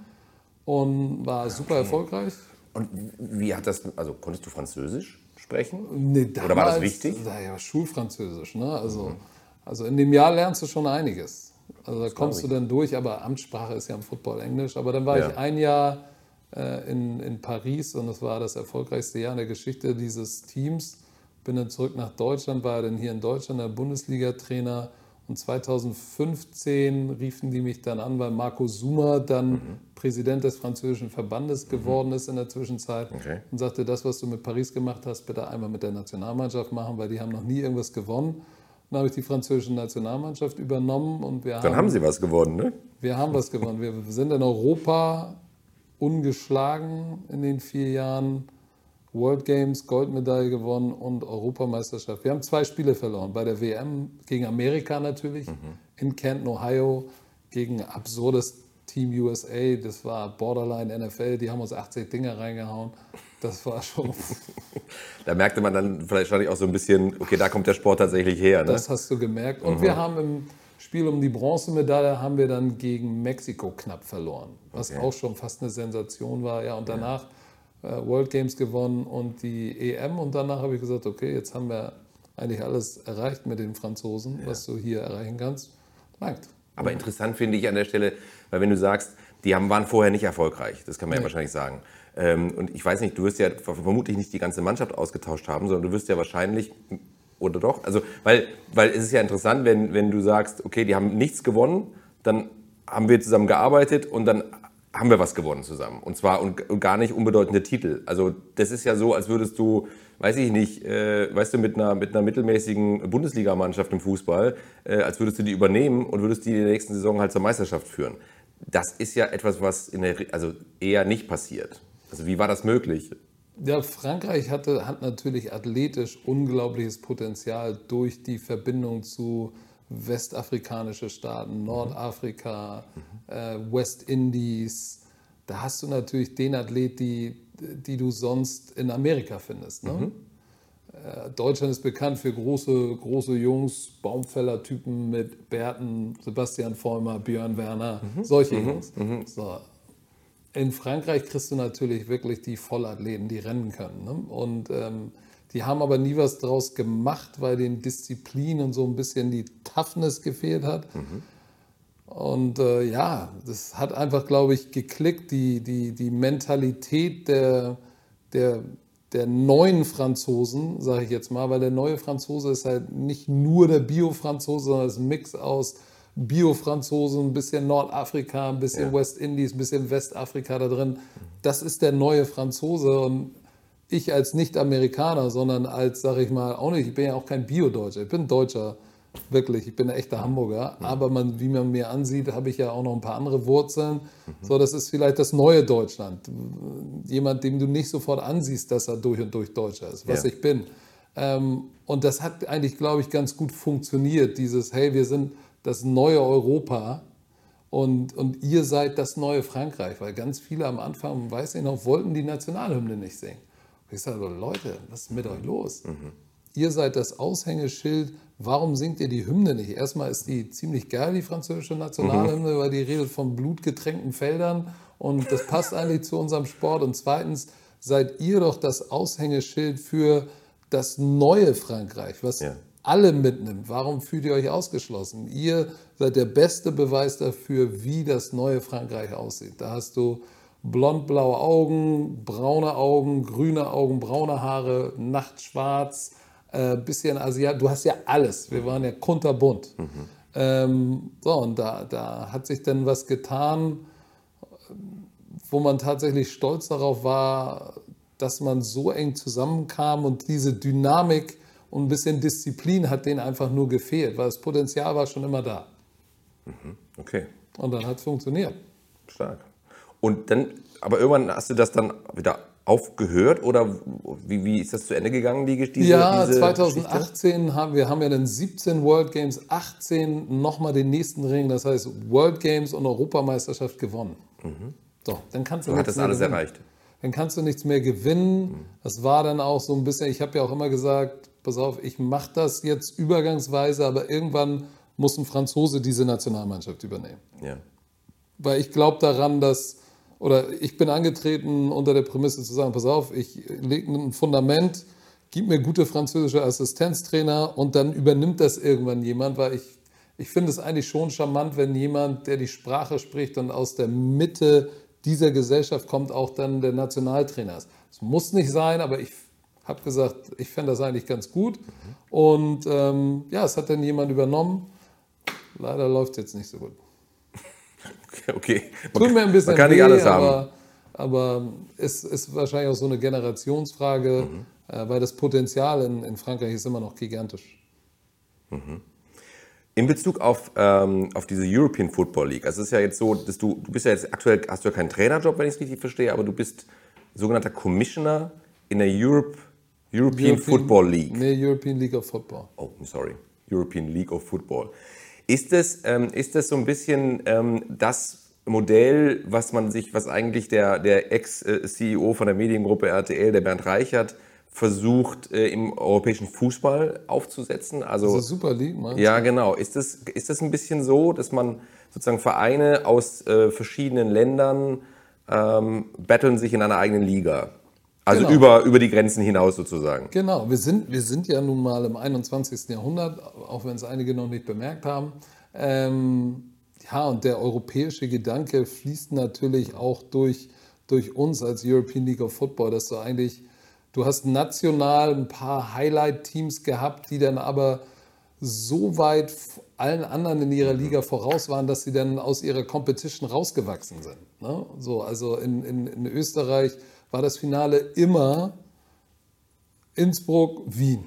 und war super erfolgreich. Und wie hat das, also konntest du Französisch sprechen? Nee, Oder war das damals- wichtig? Naja, Schulfranzösisch. Ne? Also, also in dem Jahr lernst du schon einiges. Also da kommst du dann durch, aber Amtssprache ist ja im Football Englisch. Aber dann war Ja. ich ein Jahr äh, in, in Paris und das war das erfolgreichste Jahr in der Geschichte dieses Teams. Bin dann zurück nach Deutschland, war dann hier in Deutschland der Bundesliga-Trainer. Und 2015 riefen die mich dann an, weil Marco Suma dann Mhm. Präsident des französischen Verbandes geworden ist in der Zwischenzeit Okay. und sagte, das, was du mit Paris gemacht hast, bitte einmal mit der Nationalmannschaft machen, weil die haben noch nie irgendwas gewonnen. Dann habe ich die französische Nationalmannschaft übernommen und wir Dann haben sie was geworden, ne? wir haben was gewonnen. Wir sind in Europa ungeschlagen in den vier Jahren. World Games, Goldmedaille gewonnen und Europameisterschaft. Wir haben zwei Spiele verloren. Bei der WM gegen Amerika natürlich, in Canton, Ohio, gegen ein absurdes Team USA. Das war Borderline NFL. Die haben uns 80 Dinger reingehauen. Das war schon, Da merkte man dann vielleicht wahrscheinlich auch so ein bisschen, okay, da kommt der Sport tatsächlich her, ne? das hast du gemerkt. Und wir haben im Spiel um die Bronzemedaille haben wir dann gegen Mexiko knapp verloren, was Okay. auch schon fast eine Sensation war. Ja, und danach äh, World Games gewonnen und die EM. Und danach habe ich gesagt, okay, jetzt haben wir eigentlich alles erreicht mit den Franzosen, was du hier erreichen kannst. Langt. Aber interessant finde ich an der Stelle, weil wenn du sagst, die haben, waren vorher nicht erfolgreich, das kann man ja Nee. wahrscheinlich sagen. Ähm, und ich weiß nicht, du wirst ja vermutlich nicht die ganze Mannschaft ausgetauscht haben, sondern du wirst ja wahrscheinlich, oder doch? Also, weil, weil es ist ja interessant, wenn, wenn du sagst, okay, die haben nichts gewonnen, dann haben wir zusammen gearbeitet und dann haben wir was gewonnen zusammen. Und zwar und, und gar nicht unbedeutende Titel. Also das ist ja so, als würdest du, weiß ich nicht, äh, weißt du, mit einer, mit einer mittelmäßigen Bundesligamannschaft im Fußball, äh, als würdest du die übernehmen und würdest die in der nächsten Saison halt zur Meisterschaft führen. Das ist ja etwas, was in der, also eher nicht passiert. Also wie war das möglich? Ja, Frankreich hatte, hat natürlich athletisch unglaubliches Potenzial durch die Verbindung zu westafrikanischen Staaten, Nordafrika, äh, Westindies. Da hast du natürlich den Athlet, die, die du sonst in Amerika findest. Ne? Äh, Deutschland ist bekannt für große, große Jungs, Baumfäller-Typen mit Bärten, Sebastian Vollmer, Björn Werner, solche Jungs. So, in Frankreich kriegst du natürlich wirklich die Vollathleten, die rennen können. Ne? Und ähm, die haben aber nie was draus gemacht, weil den Disziplin und so ein bisschen die Toughness gefehlt hat. Und äh, ja, das hat einfach, glaube ich, geklickt. Die, die, die Mentalität der, der, der neuen Franzosen, sage ich jetzt mal, weil der neue Franzose ist halt nicht nur der Bio-Franzose, sondern ist ein Mix aus Bio-Franzosen, ein bisschen Nordafrika, ein bisschen Ja. Westindies, ein bisschen Westafrika da drin. Das ist der neue Franzose und ich als Nicht-Amerikaner, sondern als, sage ich mal, auch nicht, ich bin ja auch kein Bio-Deutscher, ich bin Deutscher, wirklich, ich bin ein echter Hamburger, aber man, wie man mir ansieht, habe ich ja auch noch ein paar andere Wurzeln. So, das ist vielleicht das neue Deutschland. Jemand, dem du nicht sofort ansiehst, dass er durch und durch Deutscher ist, was Ja. ich bin. Ähm, und das hat eigentlich, glaube ich, ganz gut funktioniert, dieses, hey, wir sind das neue Europa, und, und ihr seid das neue Frankreich, weil ganz viele am Anfang, weiß ich noch, wollten die Nationalhymne nicht singen. Ich sage, Leute, was ist mit euch los? Ihr seid das Aushängeschild, warum singt ihr die Hymne nicht? Erstmal ist die ziemlich geil, die französische Nationalhymne, weil die redet von blutgetränkten Feldern und das passt eigentlich zu unserem Sport. Und zweitens seid ihr doch das Aushängeschild für das neue Frankreich, was Ja. alle mitnimmt. Warum fühlt ihr euch ausgeschlossen? Ihr seid der beste Beweis dafür, wie das neue Frankreich aussieht. Da hast du blond-blaue Augen, braune Augen, grüne Augen, braune Haare, nachtschwarz, äh, bisschen Asiat. Du hast ja alles. Wir waren ja kunterbunt. Ähm, so, und da, da hat sich dann was getan, wo man tatsächlich stolz darauf war, dass man so eng zusammenkam und diese Dynamik und ein bisschen Disziplin hat denen einfach nur gefehlt, weil das Potenzial war schon immer da. Okay, Und dann hat es funktioniert. stark. Und dann, aber irgendwann hast du das dann wieder aufgehört oder wie, wie ist das zu Ende gegangen, die, diese, ja, diese 2018 haben wir haben ja dann 17 World Games, 18 nochmal den nächsten Ring, das heißt World Games und Europameisterschaft gewonnen. So, dann kannst du, Du hattest mehr alles gewinnen. erreicht. dann kannst du nichts mehr gewinnen. Das war dann auch so ein bisschen, ich habe ja auch immer gesagt, pass auf, ich mache das jetzt übergangsweise, aber irgendwann muss ein Franzose diese Nationalmannschaft übernehmen. Ja. Weil ich glaube daran, dass, oder ich bin angetreten unter der Prämisse zu sagen, pass auf, ich lege ein Fundament, gib mir gute französische Assistenztrainer und dann übernimmt das irgendwann jemand, weil ich, ich finde es eigentlich schon charmant, wenn jemand, der die Sprache spricht und aus der Mitte dieser Gesellschaft kommt, auch dann der Nationaltrainer ist. Es muss nicht sein, aber ich habe gesagt, ich fände das eigentlich ganz gut. Und ähm, ja, es hat dann jemand übernommen. Leider läuft es jetzt nicht so gut. Okay. Man, Tut mir ein bisschen man kann nicht weh, alles haben. aber, aber es ist wahrscheinlich auch so eine Generationsfrage, Mhm. äh, weil das Potenzial in, in Frankreich ist immer noch gigantisch. In Bezug auf, ähm, auf diese European Football League, also es ist ja jetzt so, dass du, du bist ja jetzt aktuell, hast du ja keinen Trainerjob, wenn ich es richtig verstehe, aber du bist sogenannter Commissioner in der Europe, European, Football League. Nee, European League of Football. Oh, sorry. European League of Football. Ist das, ähm, ist das so ein bisschen ähm, das Modell, was man sich, was eigentlich der, der Ex-CEO von der Mediengruppe RTL, der Bernd Reichert, versucht, äh, im europäischen Fußball aufzusetzen? Also, Das ist Super League, meinst du? ja, genau. Ist das, ist das ein bisschen so, dass man sozusagen Vereine aus äh, verschiedenen Ländern ähm, battlen sich in einer eigenen Liga? Also Genau. über, über die Grenzen hinaus sozusagen. Genau, wir sind, wir sind ja nun mal im 21. Jahrhundert, auch wenn es einige noch nicht bemerkt haben. Ähm, ja, und der europäische Gedanke fließt natürlich auch durch, durch uns als European League of Football, dass du eigentlich, du hast national ein paar Highlight-Teams gehabt, die dann aber so weit allen anderen in ihrer Liga voraus waren, dass sie dann aus ihrer Competition rausgewachsen sind. Ne? So, also in, in, in Österreich war das Finale immer Innsbruck, Wien.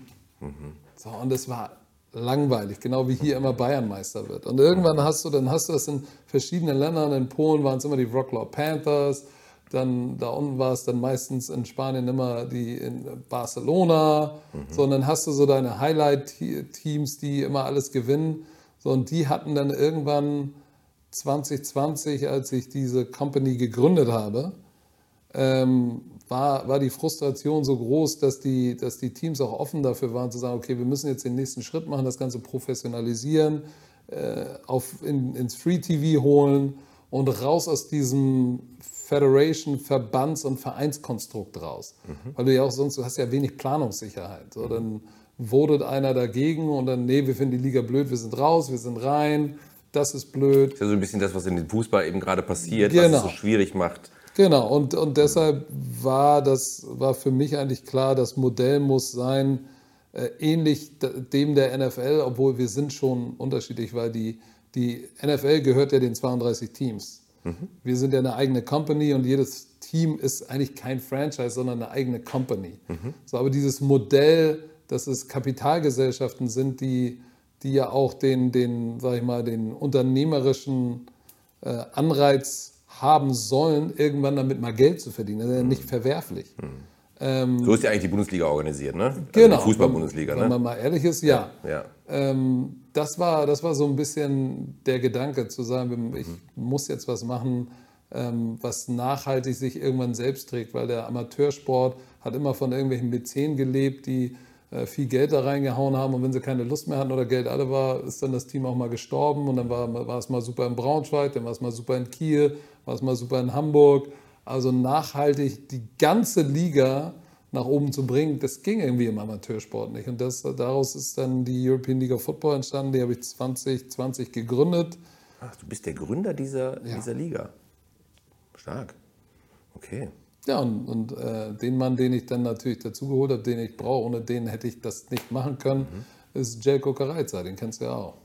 So, und es war langweilig, genau wie hier immer Bayern Meister wird. Und irgendwann hast du, dann hast du das in verschiedenen Ländern. In Polen waren es immer die Wroclaw Panthers. Dann da unten war es dann meistens in Spanien immer die in Barcelona. So, und dann hast du so deine Highlight-Teams, die immer alles gewinnen. So, und die hatten dann irgendwann 2020, als ich diese Company gegründet habe, ähm, war, war die Frustration so groß, dass die, dass die Teams auch offen dafür waren, zu sagen, okay, wir müssen jetzt den nächsten Schritt machen, das Ganze professionalisieren, äh, auf, in, ins Free TV holen und raus aus diesem Federation, Verbands- und Vereinskonstrukt raus. Weil du ja auch sonst, du hast ja wenig Planungssicherheit. So, dann votet einer dagegen und dann, nee, wir finden die Liga blöd, wir sind raus, wir sind rein, das ist blöd. Das ist ja so ein bisschen das, was in dem Fußball eben gerade passiert, was Genau. es so schwierig macht. Genau, und, und deshalb war das war für mich eigentlich klar, das Modell muss sein, äh, ähnlich dem der NFL, obwohl wir sind schon unterschiedlich, weil die, die NFL gehört ja den 32 Teams. Wir sind ja eine eigene Company und jedes Team ist eigentlich kein Franchise, sondern eine eigene Company. So, aber dieses Modell, dass es Kapitalgesellschaften sind, die, die ja auch den, den, sag ich mal, den unternehmerischen äh, Anreiz haben sollen, irgendwann damit mal Geld zu verdienen. Das ist ja nicht verwerflich. So ist ja eigentlich die Bundesliga organisiert, ne? Also Genau. Die Fußball-Bundesliga, Wenn ne? man mal ehrlich ist, ja. Ja. Ähm, das, war, das war so ein bisschen der Gedanke, zu sagen, ich muss jetzt was machen, ähm, was nachhaltig sich irgendwann selbst trägt, weil der Amateursport hat immer von irgendwelchen Mäzen gelebt, die viel Geld da reingehauen haben und wenn sie keine Lust mehr hatten oder Geld alle war, ist dann das Team auch mal gestorben und dann war, war es mal super in Braunschweig, dann war es mal super in Kiel, war es mal super in Hamburg. Also nachhaltig die ganze Liga nach oben zu bringen, das ging irgendwie im Amateursport nicht. Und das, daraus ist dann die European League of Football entstanden. Die habe ich 2020 gegründet. Ach, du bist der Gründer dieser, dieser Liga. Stark. Okay. Ja, und, und äh, den Mann, den ich dann natürlich dazugeholt habe, den ich brauche, ohne den hätte ich das nicht machen können, ist Jelko Kareiza. Den kennst du ja auch.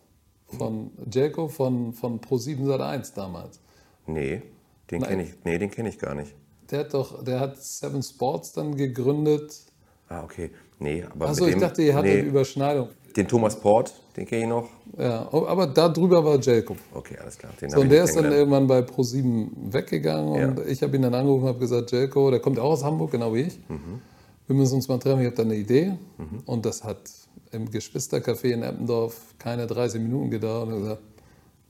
Von Jelko von, von Pro7 Sat1 damals. Nee, den kenne ich, nee, den kenn ich gar nicht. Der hat doch, der hat Seven Sports dann gegründet. Ah, okay. Nee, aber Achso, ich dachte, ihr hattet nee, eine Überschneidung. Den Thomas Port, den kenne ich noch. Ja, aber da drüber war Jelko. Okay, alles klar. Den So, und der ist dann irgendwann bei Pro7 weggegangen und Ja. ich habe ihn dann angerufen und habe gesagt, Jelko, der kommt ja auch aus Hamburg, genau wie ich. Mhm. Wir müssen uns mal treffen, ich habe da eine Idee. Und das hat im Geschwistercafé in Eppendorf keine 30 Minuten gedauert und er hat gesagt,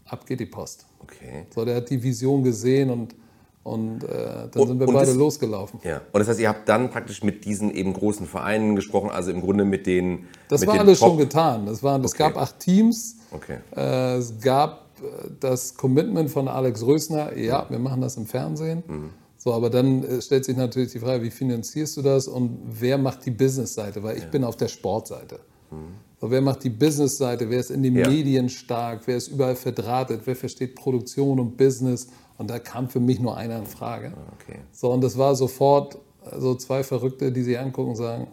ab geht die Post. Okay. So, der hat die Vision gesehen und Und äh, dann sind wir und beide das- losgelaufen. Ja. Und das heißt, ihr habt dann praktisch mit diesen eben großen Vereinen gesprochen, also im Grunde mit den. Das mit war den alles Top- schon getan. Waren, Es Okay. gab acht Teams. Okay. Äh, es gab äh, das Commitment von Alex Rösner, ja, wir machen das im Fernsehen. Mhm. So, aber dann äh, stellt sich natürlich die Frage, wie finanzierst du das und wer macht die Business-Seite? Weil ich bin auf der Sportseite. So, wer macht die Business-Seite? Wer ist in den Mhm. Ja. Medien stark? Wer ist überall verdrahtet? Wer versteht Produktion und Business? Und da kam für mich nur einer in Frage. Okay. So, und das war sofort so zwei Verrückte, die sich angucken und sagen,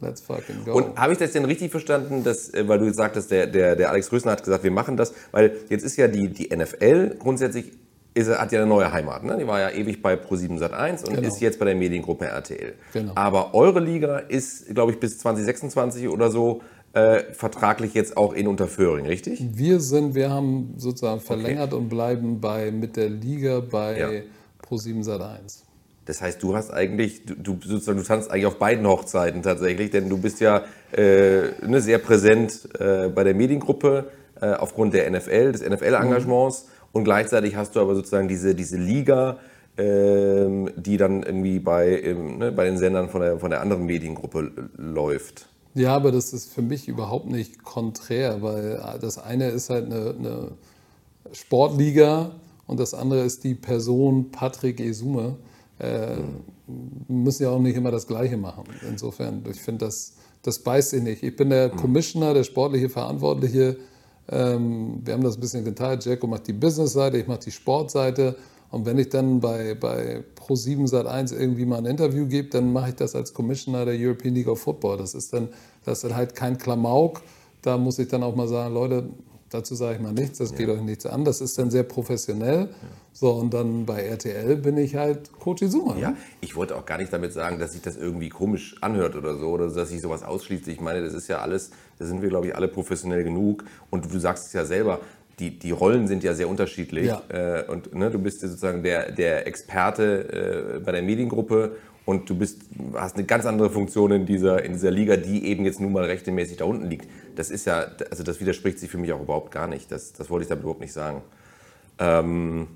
let's fucking go. Und habe ich das denn richtig verstanden, dass, äh, weil du sagtest, der, der, der Alex Rösner hat gesagt, wir machen das, weil jetzt ist ja die, die NFL grundsätzlich, ist, hat ja eine neue Heimat. Ne? Die war ja ewig bei Pro7 Sat1 und Genau. ist jetzt bei der Mediengruppe RTL. Genau. Aber eure Liga ist, glaube ich, bis 2026 oder so äh, vertraglich jetzt auch in Unterföhring, richtig? Wir sind, wir haben sozusagen verlängert und bleiben bei mit der Liga bei Ja. Pro7 Sat1. Das heißt, du hast eigentlich, du, du, sozusagen, du tanzt eigentlich auf beiden Hochzeiten tatsächlich, denn du bist ja äh, ne, sehr präsent äh, bei der Mediengruppe äh, aufgrund der NFL, des NFL-Engagements und gleichzeitig hast du aber sozusagen diese, diese Liga, ähm, die dann irgendwie bei, ähm, ne, bei den Sendern von der, von der anderen Mediengruppe l- läuft. Ja, aber das ist für mich überhaupt nicht konträr, weil das eine ist halt eine, eine Sportliga und das andere ist die Person Patrick Esume. Äh, wir müssen ja auch nicht immer das Gleiche machen. Insofern, ich finde, das, das beißt sich nicht. Ich bin der Commissioner, der sportliche Verantwortliche. Ähm, wir haben das ein bisschen geteilt. Jacko macht die Business-Seite, ich mache die Sportseite. Und wenn ich dann bei, bei Pro7 Sat1 irgendwie mal ein Interview gebe, dann mache ich das als Commissioner der European League of Football. Das ist dann, das ist dann halt kein Klamauk. Da muss ich dann auch mal sagen, Leute, dazu sage ich mal nichts, das geht euch nichts an. Das ist dann sehr professionell. So, und dann bei RTL bin ich halt Coach Izuma. Ja, ich wollte auch gar nicht damit sagen, dass sich das irgendwie komisch anhört oder so, oder dass sich sowas ausschließt. Ich meine, das ist ja alles, da sind wir, glaube ich, alle professionell genug. Und du sagst es ja selber, die, die Rollen sind ja sehr unterschiedlich. Ja. Äh, und ne, du bist ja sozusagen der, der Experte äh, bei der Mediengruppe und du bist, hast eine ganz andere Funktion in dieser, in dieser Liga, die eben jetzt nun mal rechtmäßig da unten liegt. Das ist ja, also das widerspricht sich für mich auch überhaupt gar nicht. Das, das wollte ich damit überhaupt nicht sagen. Ähm,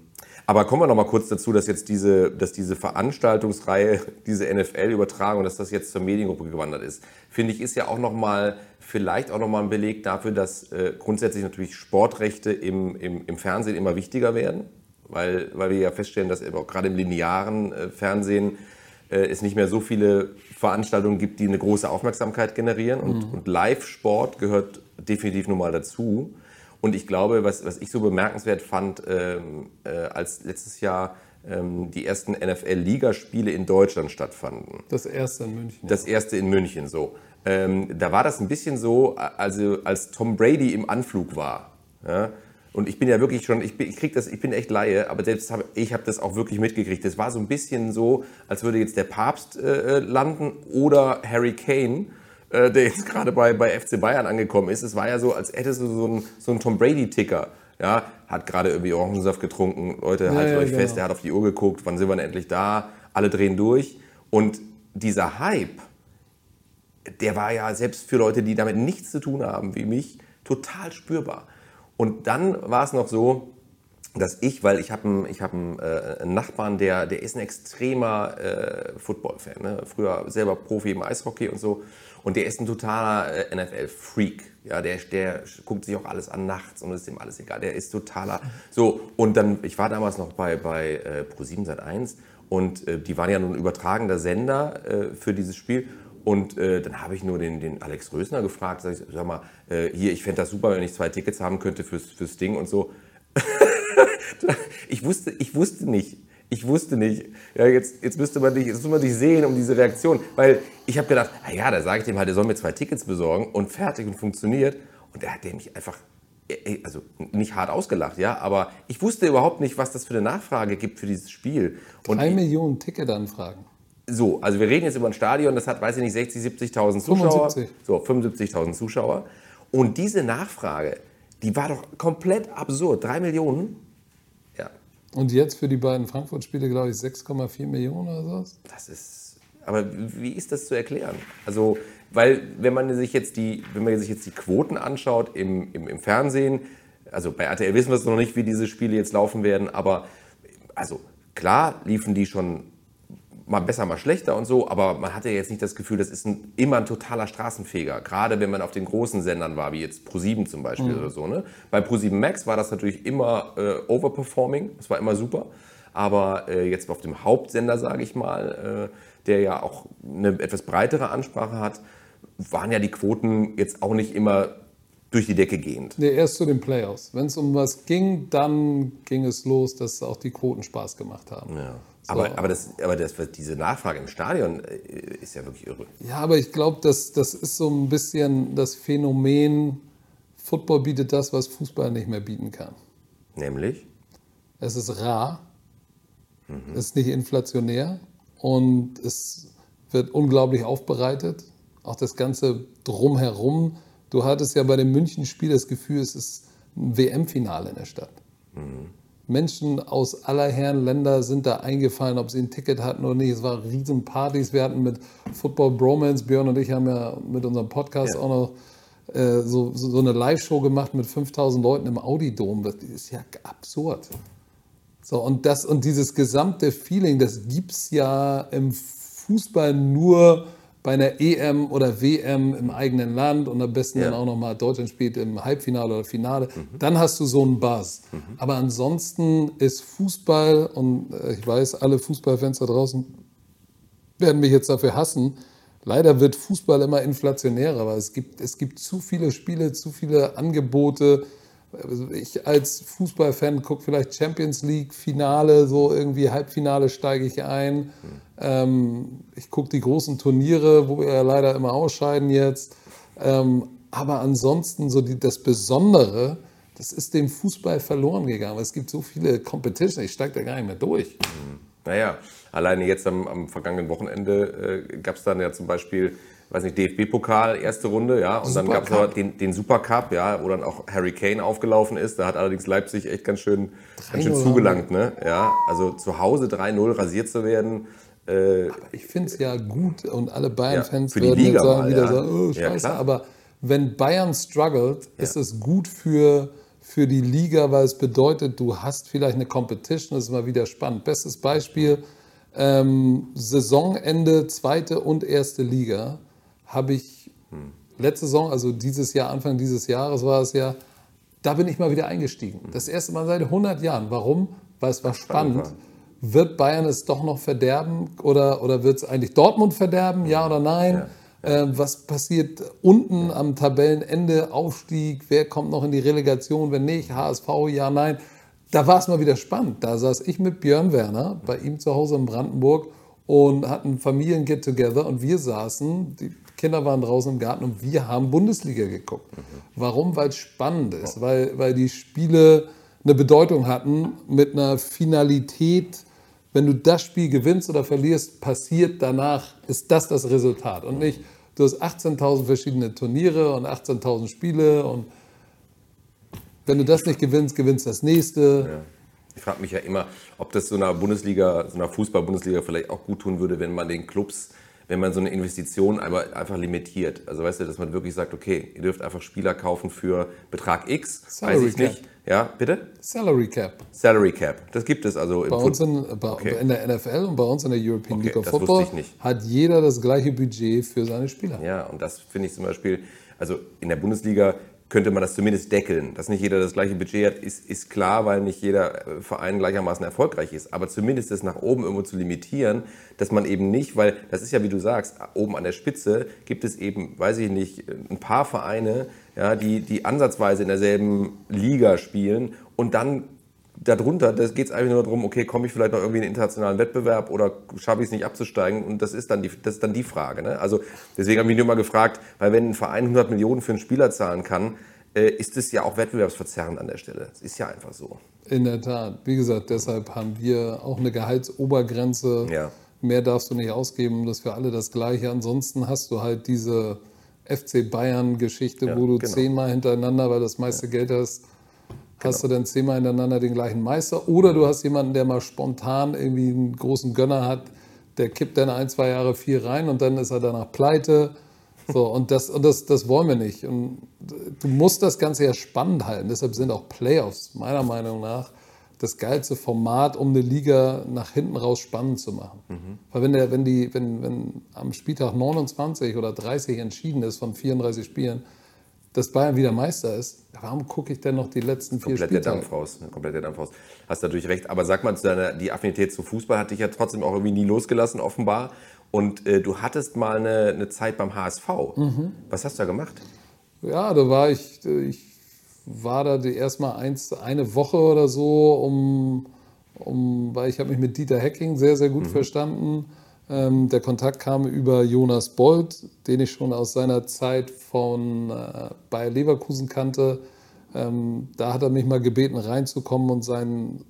aber kommen wir noch mal kurz dazu, dass jetzt diese, dass diese Veranstaltungsreihe, diese NFL-Übertragung, dass das jetzt zur Mediengruppe gewandert ist, finde ich, ist ja auch noch mal vielleicht auch noch mal ein Beleg dafür, dass äh, grundsätzlich natürlich Sportrechte im, im, im Fernsehen immer wichtiger werden, weil, weil wir ja feststellen, dass eben auch gerade im linearen äh, Fernsehen äh, es nicht mehr so viele Veranstaltungen gibt, die eine große Aufmerksamkeit generieren. Und, und Live-Sport gehört definitiv nun mal dazu. Und ich glaube, was, was ich so bemerkenswert fand, ähm, äh, als letztes Jahr ähm, die ersten NFL-Ligaspiele in Deutschland stattfanden. Das erste in München. Das erste in München so. Ähm, da war das ein bisschen so, also als Tom Brady im Anflug war. Ja? Und ich bin ja wirklich schon, ich bin, ich krieg das, ich bin echt Laie, aber selbst hab, ich habe das auch wirklich mitgekriegt. Das war so ein bisschen so, als würde jetzt der Papst äh, landen oder Harry Kane, äh, der jetzt gerade bei, bei FC Bayern angekommen ist. Es war ja so, als hättest du so einen, so einen Tom Brady-Ticker. Ja, hat gerade irgendwie Orangensaft getrunken. Leute, haltet ja, euch genau. fest, er hat auf die Uhr geguckt, wann sind wir denn endlich da? Alle drehen durch. Und dieser Hype, der war ja selbst für Leute, die damit nichts zu tun haben, wie mich, total spürbar. Und dann war es noch so, dass ich, weil ich habe einen, ich hab einen, äh, Nachbarn, der, der ist ein extremer äh, Football-Fan. Ne? Früher selber Profi im Eishockey und so. Und der ist ein totaler äh, NFL-Freak. Ja, der, der guckt sich auch alles an nachts und ist ihm alles egal. Der ist totaler. So, und dann, ich war damals noch bei, bei äh, Pro7 Sat1 und äh, die waren ja nun übertragender Sender äh, für dieses Spiel. Und äh, dann habe ich nur den, den Alex Rösner gefragt, sag, ich, sag mal, äh, hier, ich fände das super, wenn ich zwei Tickets haben könnte fürs, fürs Ding und so. ich, wusste, ich wusste nicht. Ich wusste nicht. Ja, jetzt, jetzt, müsste man dich, jetzt müsste man dich sehen um diese Reaktion. Weil ich habe gedacht, na ja, da sage ich dem halt, er soll mir zwei Tickets besorgen und fertig und funktioniert. Und da hat mich einfach, äh, also nicht hart ausgelacht, ja, aber ich wusste überhaupt nicht, was das für eine Nachfrage gibt für dieses Spiel. Und Drei Millionen Ticketanfragen. so, also wir reden jetzt über ein Stadion, das hat, weiß ich nicht, 60, 70.000 Zuschauer. 75. So, 75.000 Zuschauer. Und diese Nachfrage, die war doch komplett absurd. Drei Millionen? Ja, Und jetzt für die beiden Frankfurt-Spiele, glaube ich, 6,4 Millionen oder sowas. das ist. Aber wie ist das zu erklären? Also, weil, wenn man sich jetzt die, wenn man sich jetzt die Quoten anschaut im, im, im Fernsehen, also bei RTL wissen wir es noch nicht, wie diese Spiele jetzt laufen werden, aber also klar liefen die schon mal besser, mal schlechter und so, aber man hatte jetzt nicht das Gefühl, das ist ein, immer ein totaler Straßenfeger. Gerade wenn man auf den großen Sendern war, wie jetzt Pro7 zum Beispiel mhm. oder so. Ne? Bei Pro7 Max war das natürlich immer äh, overperforming, das war immer super. Aber äh, jetzt auf dem Hauptsender, sage ich mal, äh, der ja auch eine etwas breitere Ansprache hat, waren ja die Quoten jetzt auch nicht immer durch die Decke gehend. Nee, erst zu den Playoffs. Wenn es um was ging, dann ging es los, dass auch die Quoten Spaß gemacht haben. Ja. So. Aber, aber, das, aber das, diese Nachfrage im Stadion äh, ist ja wirklich irre. Ja, aber ich glaube, das, das ist so ein bisschen das Phänomen, Football bietet das, was Fußball nicht mehr bieten kann. Nämlich? Es ist rar, mhm. es ist nicht inflationär und es wird unglaublich aufbereitet. Auch das Ganze drumherum. Du hattest ja bei dem München-Spiel das Gefühl, es ist ein WM-Finale in der Stadt. Mhm. Menschen aus aller Herren Länder sind da eingefallen, ob sie ein Ticket hatten oder nicht. Es waren Riesenpartys. Wir hatten mit Football Bromance, Björn und ich haben ja mit unserem Podcast ja. auch noch äh, so, so, eine Live-Show gemacht mit 5000 Leuten im Audi-Dom. Das ist ja absurd. So, und, das, und dieses gesamte Feeling, das gibt es ja im Fußball nur bei einer EM oder WM im eigenen Land und am besten ja. dann auch nochmal Deutschland spielt im Halbfinale oder Finale, mhm. dann hast du so einen Buzz. Mhm. Aber ansonsten ist Fußball, und äh, ich weiß, alle Fußballfans da draußen werden mich jetzt dafür hassen, leider wird Fußball immer inflationärer, weil es gibt, es gibt zu viele Spiele, zu viele Angebote, also ich als Fußballfan gucke vielleicht Champions League Finale, so irgendwie Halbfinale steige ich ein. Ähm, ich gucke die großen Turniere, wo wir ja leider immer ausscheiden jetzt. Ähm, aber ansonsten so die, das Besondere, das ist dem Fußball verloren gegangen. Es gibt so viele Competition, ich steige da gar nicht mehr durch. Naja, alleine jetzt am, am vergangenen Wochenende äh, gab es dann ja zum Beispiel weiß nicht, DFB-Pokal, erste Runde, ja. Und Super dann gab es noch den, den Supercup, ja, wo dann auch Harry Kane aufgelaufen ist. Da hat allerdings Leipzig echt ganz schön, ganz schön zugelangt, ne? Ja, also zu Hause 3-0 rasiert zu werden. Äh, ich finde es ja gut und alle Bayern-Fans ja, werden Liga sagen, mal, wieder ja. sagen, oh, scheiße. Ja, aber wenn Bayern struggelt, ist es gut für, für die Liga, weil es bedeutet, du hast vielleicht eine Competition, das ist mal wieder spannend. Bestes Beispiel, ähm, Saisonende, zweite und erste Liga habe ich letzte Saison, also dieses Jahr, Anfang dieses Jahres war es ja, da bin ich mal wieder eingestiegen. Das erste Mal seit 100 Jahren. Warum? Weil es war spannend. Wird Bayern es doch noch verderben oder, oder wird es eigentlich Dortmund verderben? Ja oder nein? Ja. Äh, was passiert unten am Tabellenende? Aufstieg? Wer kommt noch in die Relegation? Wenn nicht, HSV? Ja, nein. Da war es mal wieder spannend. Da saß ich mit Björn Werner bei ihm zu Hause in Brandenburg und hatten Familien-Get-Together und wir saßen, die Kinder waren draußen im Garten und wir haben Bundesliga geguckt. Mhm. Warum? Weil es spannend ist, weil, weil die Spiele eine Bedeutung hatten mit einer Finalität. Wenn du das Spiel gewinnst oder verlierst, passiert danach, ist das das Resultat. Und nicht, du hast 18.000 verschiedene Turniere und 18.000 Spiele und wenn du das nicht gewinnst, gewinnst das nächste. Ja. Ich frage mich ja immer, ob das so einer Bundesliga, so einer Fußball-Bundesliga vielleicht auch gut tun würde, wenn man den Clubs wenn man so eine Investition einmal einfach limitiert. Also weißt du, dass man wirklich sagt, okay, ihr dürft einfach Spieler kaufen für Betrag X, Salary weiß ich Cap. nicht. Ja, bitte? Salary Cap. Salary Cap. Das gibt es also im bei uns in, bei, okay. in der NFL und bei uns in der European okay, League of Football hat jeder das gleiche Budget für seine Spieler. Ja, und das finde ich zum Beispiel, also in der Bundesliga könnte man das zumindest deckeln. Dass nicht jeder das gleiche Budget hat, ist, ist klar, weil nicht jeder äh, Verein gleichermaßen erfolgreich ist. Aber zumindest das nach oben irgendwo zu limitieren, dass man eben nicht, weil das ist ja, wie du sagst, oben an der Spitze gibt es eben, weiß ich nicht, ein paar Vereine, ja, die, die ansatzweise in derselben Liga spielen und dann darunter geht es eigentlich nur darum, okay, komme ich vielleicht noch irgendwie in einen internationalen Wettbewerb oder schaffe ich es nicht abzusteigen? Und das ist dann die, das ist dann die Frage. Ne? Also deswegen habe ich mich nur mal gefragt, weil wenn ein Verein 100 Millionen für einen Spieler zahlen kann, äh, ist es ja auch wettbewerbsverzerrend an der Stelle. Das ist ja einfach so. In der Tat. Wie gesagt, deshalb haben wir auch eine Gehaltsobergrenze. Ja. Mehr darfst du nicht ausgeben, das ist für alle das Gleiche. Ansonsten hast du halt diese FC Bayern-Geschichte, ja, wo du genau. zehnmal hintereinander, weil das meiste ja. Geld hast, hast genau. du dann zehnmal hintereinander den gleichen Meister. Oder du hast jemanden, der mal spontan irgendwie einen großen Gönner hat, der kippt dann ein, zwei Jahre viel rein und dann ist er danach pleite. So, und das, und das, das wollen wir nicht. Und du musst das Ganze ja spannend halten. Deshalb sind auch Playoffs meiner Meinung nach das geilste Format, um eine Liga nach hinten raus spannend zu machen. Weil wenn, der, wenn, die, wenn, wenn am Spieltag 29 oder 30 entschieden ist von 34 Spielen, dass Bayern wieder Meister ist, warum gucke ich denn noch die letzten vier komplett der Spieltage? Dampf raus. ne? Komplett der Dampf raus. Hast natürlich recht. Aber sag mal, zu deiner, die Affinität zum Fußball hat dich ja trotzdem auch irgendwie nie losgelassen, offenbar. Und äh, du hattest mal eine, eine Zeit beim HSV. Mhm. Was hast du da gemacht? Ja, da war ich, ich war da erstmal eins, eine Woche oder so, um, um weil ich habe mich mit Dieter Hecking sehr, sehr gut verstanden. Ähm, der Kontakt kam über Jonas Bold, den ich schon aus seiner Zeit von äh, Bayer Leverkusen kannte. Ähm, da hat er mich mal gebeten, reinzukommen und sein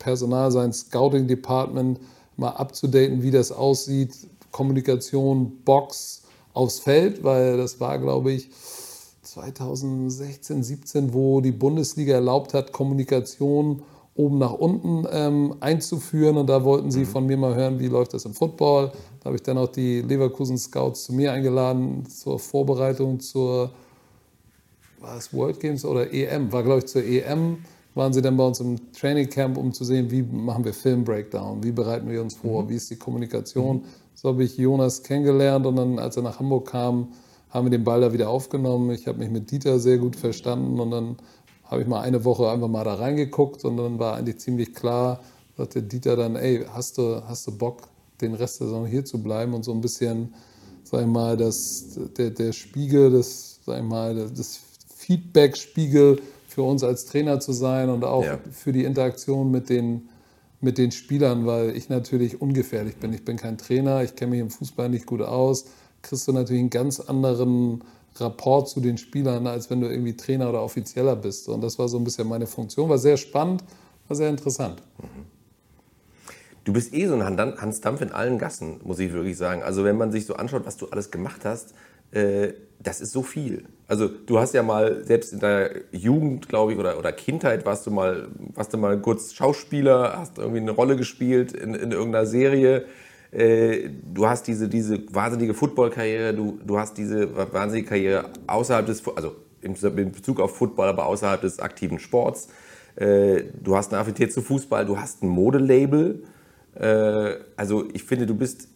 Personal, sein Scouting Department mal abzudaten, wie das aussieht. Kommunikation, Box aufs Feld, weil das war, glaube ich, 2016, 17, wo die Bundesliga erlaubt hat, Kommunikation oben nach unten ähm, einzuführen. Und da wollten sie von mir mal hören, wie läuft das im Football. Da habe ich dann auch die Leverkusen Scouts zu mir eingeladen zur Vorbereitung zur war es World Games oder EM? War, glaube ich, zur EM waren sie dann bei uns im Training Camp, um zu sehen, wie machen wir Film Breakdown, wie bereiten wir uns vor, wie ist die Kommunikation. So habe ich Jonas kennengelernt und dann, als er nach Hamburg kam, haben wir den Ball da wieder aufgenommen. Ich habe mich mit Dieter sehr gut verstanden und dann habe ich mal eine Woche einfach mal da reingeguckt und dann war eigentlich ziemlich klar, sagte Dieter dann, ey, hast du, hast du Bock, den Rest der Saison hier zu bleiben und so ein bisschen, sag ich mal, das, der, der Spiegel, das, sag ich mal, das Feedback-Spiegel für uns als Trainer zu sein und auch Ja. für die Interaktion mit den, mit den Spielern, weil ich natürlich ungefährlich bin. Ich bin kein Trainer, ich kenne mich im Fußball nicht gut aus. Kriegst du natürlich einen ganz anderen Rapport zu den Spielern, als wenn du irgendwie Trainer oder Offizieller bist. Und das war so ein bisschen meine Funktion. War sehr spannend, war sehr interessant. Du bist eh so ein Han- Hans Dampf in allen Gassen, muss ich wirklich sagen. Also wenn man sich so anschaut, was du alles gemacht hast, äh, das ist so viel. Also du hast ja mal, selbst in deiner Jugend, glaube ich, oder, oder Kindheit, warst du, mal, warst du mal kurz Schauspieler, hast irgendwie eine Rolle gespielt in, in irgendeiner Serie. Äh, du hast diese, diese wahnsinnige Football-Karriere, du, du hast diese wahnsinnige Karriere außerhalb des, also in Bezug auf Football, aber außerhalb des aktiven Sports. Äh, Du hast eine Affinität zu Fußball, du hast ein Modelabel. Äh, Also ich finde, du bist.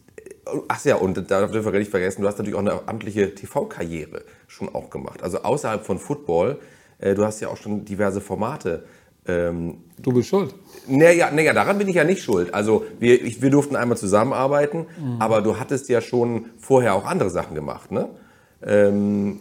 Ach ja, und da dürfen wir nicht vergessen, du hast natürlich auch eine amtliche TV-Karriere schon auch gemacht. Also außerhalb von Football, du hast ja auch schon diverse Formate. Ähm, Du bist schuld. naja, naja, daran bin ich ja nicht schuld. Also wir, ich, wir durften einmal zusammenarbeiten, aber du hattest ja schon vorher auch andere Sachen gemacht, ne? Ähm,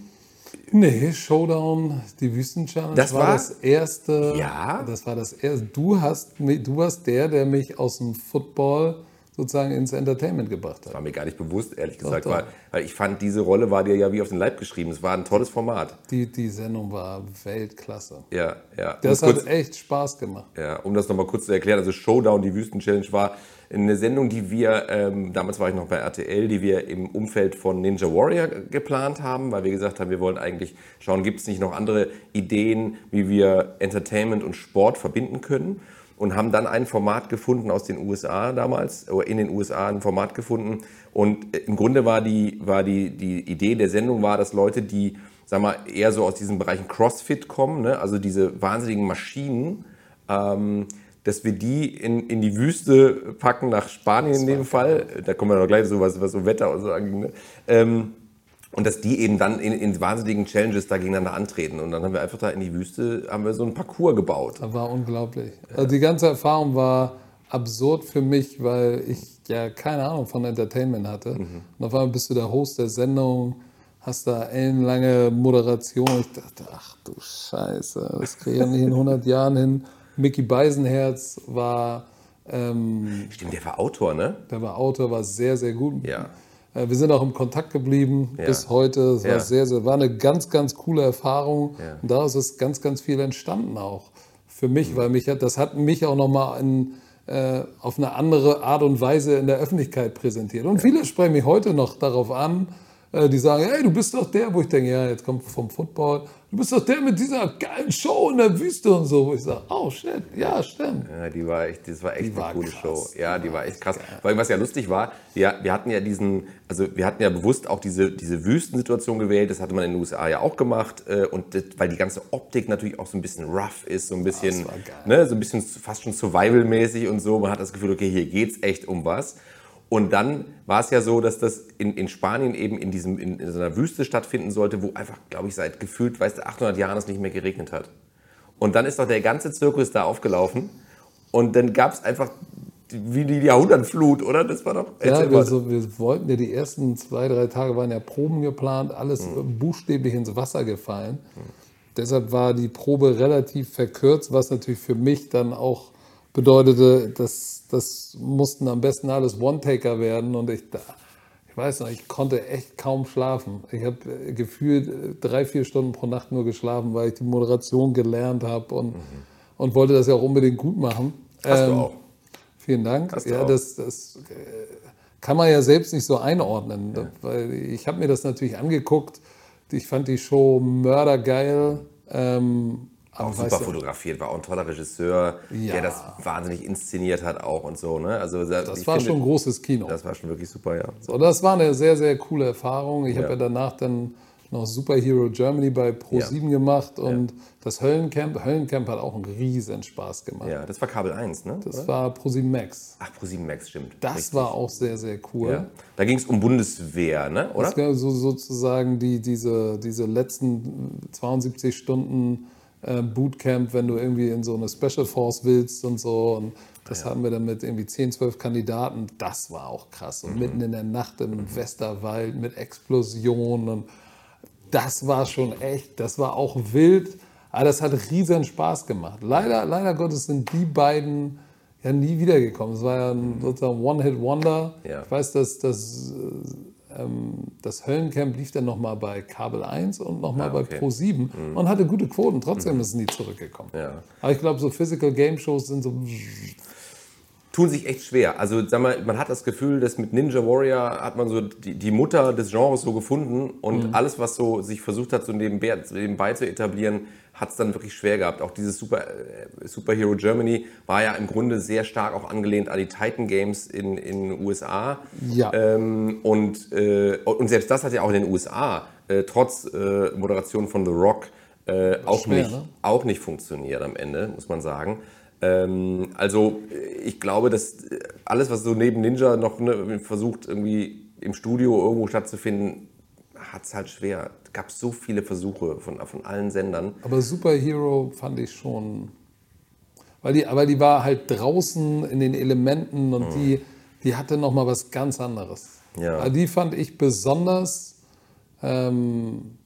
Nee, Showdown, die Wüsten-Challenge Das war war- das erste. Ja? Das war das erste. Du hast, du warst der, der mich aus dem Football sozusagen ins Entertainment gebracht hat. war mir gar nicht bewusst, ehrlich gesagt, doch. Weil, weil ich fand, diese Rolle war dir ja wie auf den Leib geschrieben. Es war ein tolles Format. Die, die Sendung war Weltklasse. Ja, ja. Das Um kurz- hat echt Spaß gemacht. Ja, um das nochmal kurz zu erklären, also Showdown, die Wüsten-Challenge war eine Sendung, die wir, ähm, damals war ich noch bei RTL, die wir im Umfeld von Ninja Warrior geplant haben, weil wir gesagt haben, wir wollen eigentlich schauen, gibt es nicht noch andere Ideen, wie wir Entertainment und Sport verbinden können und haben dann ein Format gefunden aus den USA damals, oder in den USA ein Format gefunden und äh, im Grunde war die, war die, die Idee der Sendung war, dass Leute, die, sag mal, eher so aus diesen Bereichen Crossfit kommen, ne? also diese wahnsinnigen Maschinen, ähm, dass wir die in, in die Wüste packen, nach Spanien in dem Fall. Da kommen wir noch gleich so was, was so Wetter und so anging. Ne? Ähm, und dass die eben dann in, in wahnsinnigen Challenges da gegeneinander antreten. Und dann haben wir einfach da in die Wüste, haben wir so einen Parcours gebaut. Das war unglaublich. Also die ganze Erfahrung war absurd für mich, weil ich ja keine Ahnung von Entertainment hatte. Mhm. Und auf einmal bist du der Host der Sendung, hast da ellenlange Moderation. Ich dachte, ach du Scheiße, das kriege ich ja nicht in 100 Jahren hin. Mickey Beisenherz war, ähm, Stimmt, der war Autor, ne? der war Autor, war sehr, sehr gut. Ja. Äh, Wir sind auch im Kontakt geblieben Ja. bis heute. Es war Ja. sehr, sehr, war eine ganz, ganz coole Erfahrung. Ja. Und daraus ist ganz, ganz viel entstanden auch für mich, weil mich hat, das hat mich auch nochmal in, äh, auf eine andere Art und Weise in der Öffentlichkeit präsentiert. Und viele sprechen mich heute noch darauf an, äh, die sagen, hey, du bist doch der, wo ich denke, ja, jetzt kommt vom Football, du bist doch der mit dieser geilen Show in der Wüste und so. Wo ich sage, oh shit, ja, stimmt. Ja, die war echt, das war echt Die eine war coole krass. Show. Ja, die war echt krass. Vor allem, was ja lustig war, wir, wir hatten ja diesen, also wir hatten ja bewusst auch diese, diese Wüstensituation gewählt. Das hatte man in den USA ja auch gemacht. äh, Und das, weil die ganze Optik natürlich auch so ein bisschen rough ist, so ein bisschen, war geil. ne, so ein bisschen fast schon Survival-mäßig und so. Man hat das Gefühl, okay, hier geht's echt um was. Und dann war es ja so, dass das in, in Spanien eben in, diesem, in, in so einer Wüste stattfinden sollte, wo einfach, glaube ich, seit gefühlt, weißt du, 800 Jahren es nicht mehr geregnet hat. Und dann ist doch der ganze Zirkus da aufgelaufen. Und dann gab es einfach wie die Jahrhundertflut, oder? Das war doch. Ja, wir, so, wir wollten ja die ersten zwei, drei Tage waren ja Proben geplant, alles Mhm. buchstäblich ins Wasser gefallen. Deshalb war die Probe relativ verkürzt, was natürlich für mich dann auch bedeutete, dass das mussten am besten alles One-Taker werden und ich da, ich weiß noch, ich konnte echt kaum schlafen. Ich habe äh, gefühlt äh, drei, vier Stunden pro Nacht nur geschlafen, weil ich die Moderation gelernt habe und, und wollte das ja auch unbedingt gut machen. Mhm. Hast du Ähm, auch. Vielen Dank. Hast du ja, das, das äh, kann man ja selbst nicht so einordnen. Weil ich habe mir das natürlich angeguckt. Ich fand die Show mördergeil. Ähm, Auch super fotografiert, war auch ein toller Regisseur, Ja. der das wahnsinnig inszeniert hat auch und so. Ne? Also, das war finde, schon großes Kino. Das war schon wirklich super, ja. So, das war eine sehr, sehr coole Erfahrung. Ich Ja. habe ja danach dann noch Superhero Germany bei Pro7 gemacht und das Höllencamp. Höllencamp hat auch einen riesen Spaß gemacht. Ja, das war Kabel 1, ne? Das oder? war Pro7 Max. Ach, ProSieben Max, stimmt. Das Richtig. war auch sehr, sehr cool. Ja. Da ging es um Bundeswehr, ne? oder? Das war so, sozusagen die, diese, diese letzten 72 Stunden äh, Bootcamp, wenn du irgendwie in so eine Special Force willst und so. Und das hatten wir dann mit irgendwie 10, 12 Kandidaten. Das war auch krass. Und mitten in der Nacht im Westerwald mit Explosionen. Das war schon echt, das war auch wild. Aber das hat riesen Spaß gemacht. Leider, leider Gottes sind die beiden ja nie wiedergekommen. Es war ja ein sozusagen One-Hit-Wonder. Ja. Ich weiß, dass das, äh, das Höllencamp lief dann nochmal bei Kabel 1 und nochmal Ah, bei okay. Pro 7 und hatte gute Quoten. Trotzdem ist es nie zurückgekommen. Ja. Aber ich glaube, so Physical Game Shows sind so. Tun sich echt schwer. Also sag mal, man hat das Gefühl, dass mit Ninja Warrior hat man so die, die Mutter des Genres so gefunden und alles, was so sich versucht hat, so nebenbei, nebenbei zu etablieren, hat es dann wirklich schwer gehabt. Auch dieses Super, äh, Superhero Germany war ja im Grunde sehr stark auch angelehnt an die Titan Games in in den USA. Ja. Ähm, und, äh, und selbst das hat ja auch in den USA, äh, trotz äh, Moderation von The Rock, äh, auch, schwer, nicht, ne? auch nicht funktioniert am Ende, muss man sagen. Ähm, also ich glaube, dass äh, alles, was so neben Ninja noch ne, versucht, irgendwie im Studio irgendwo stattzufinden, hat es halt schwer. Es gab so viele Versuche von, von allen Sendern. Aber Superhero fand ich schon. Weil die, aber die war halt draußen in den Elementen und die, die hatte nochmal was ganz anderes. Ja. Die fand ich besonders, ähm,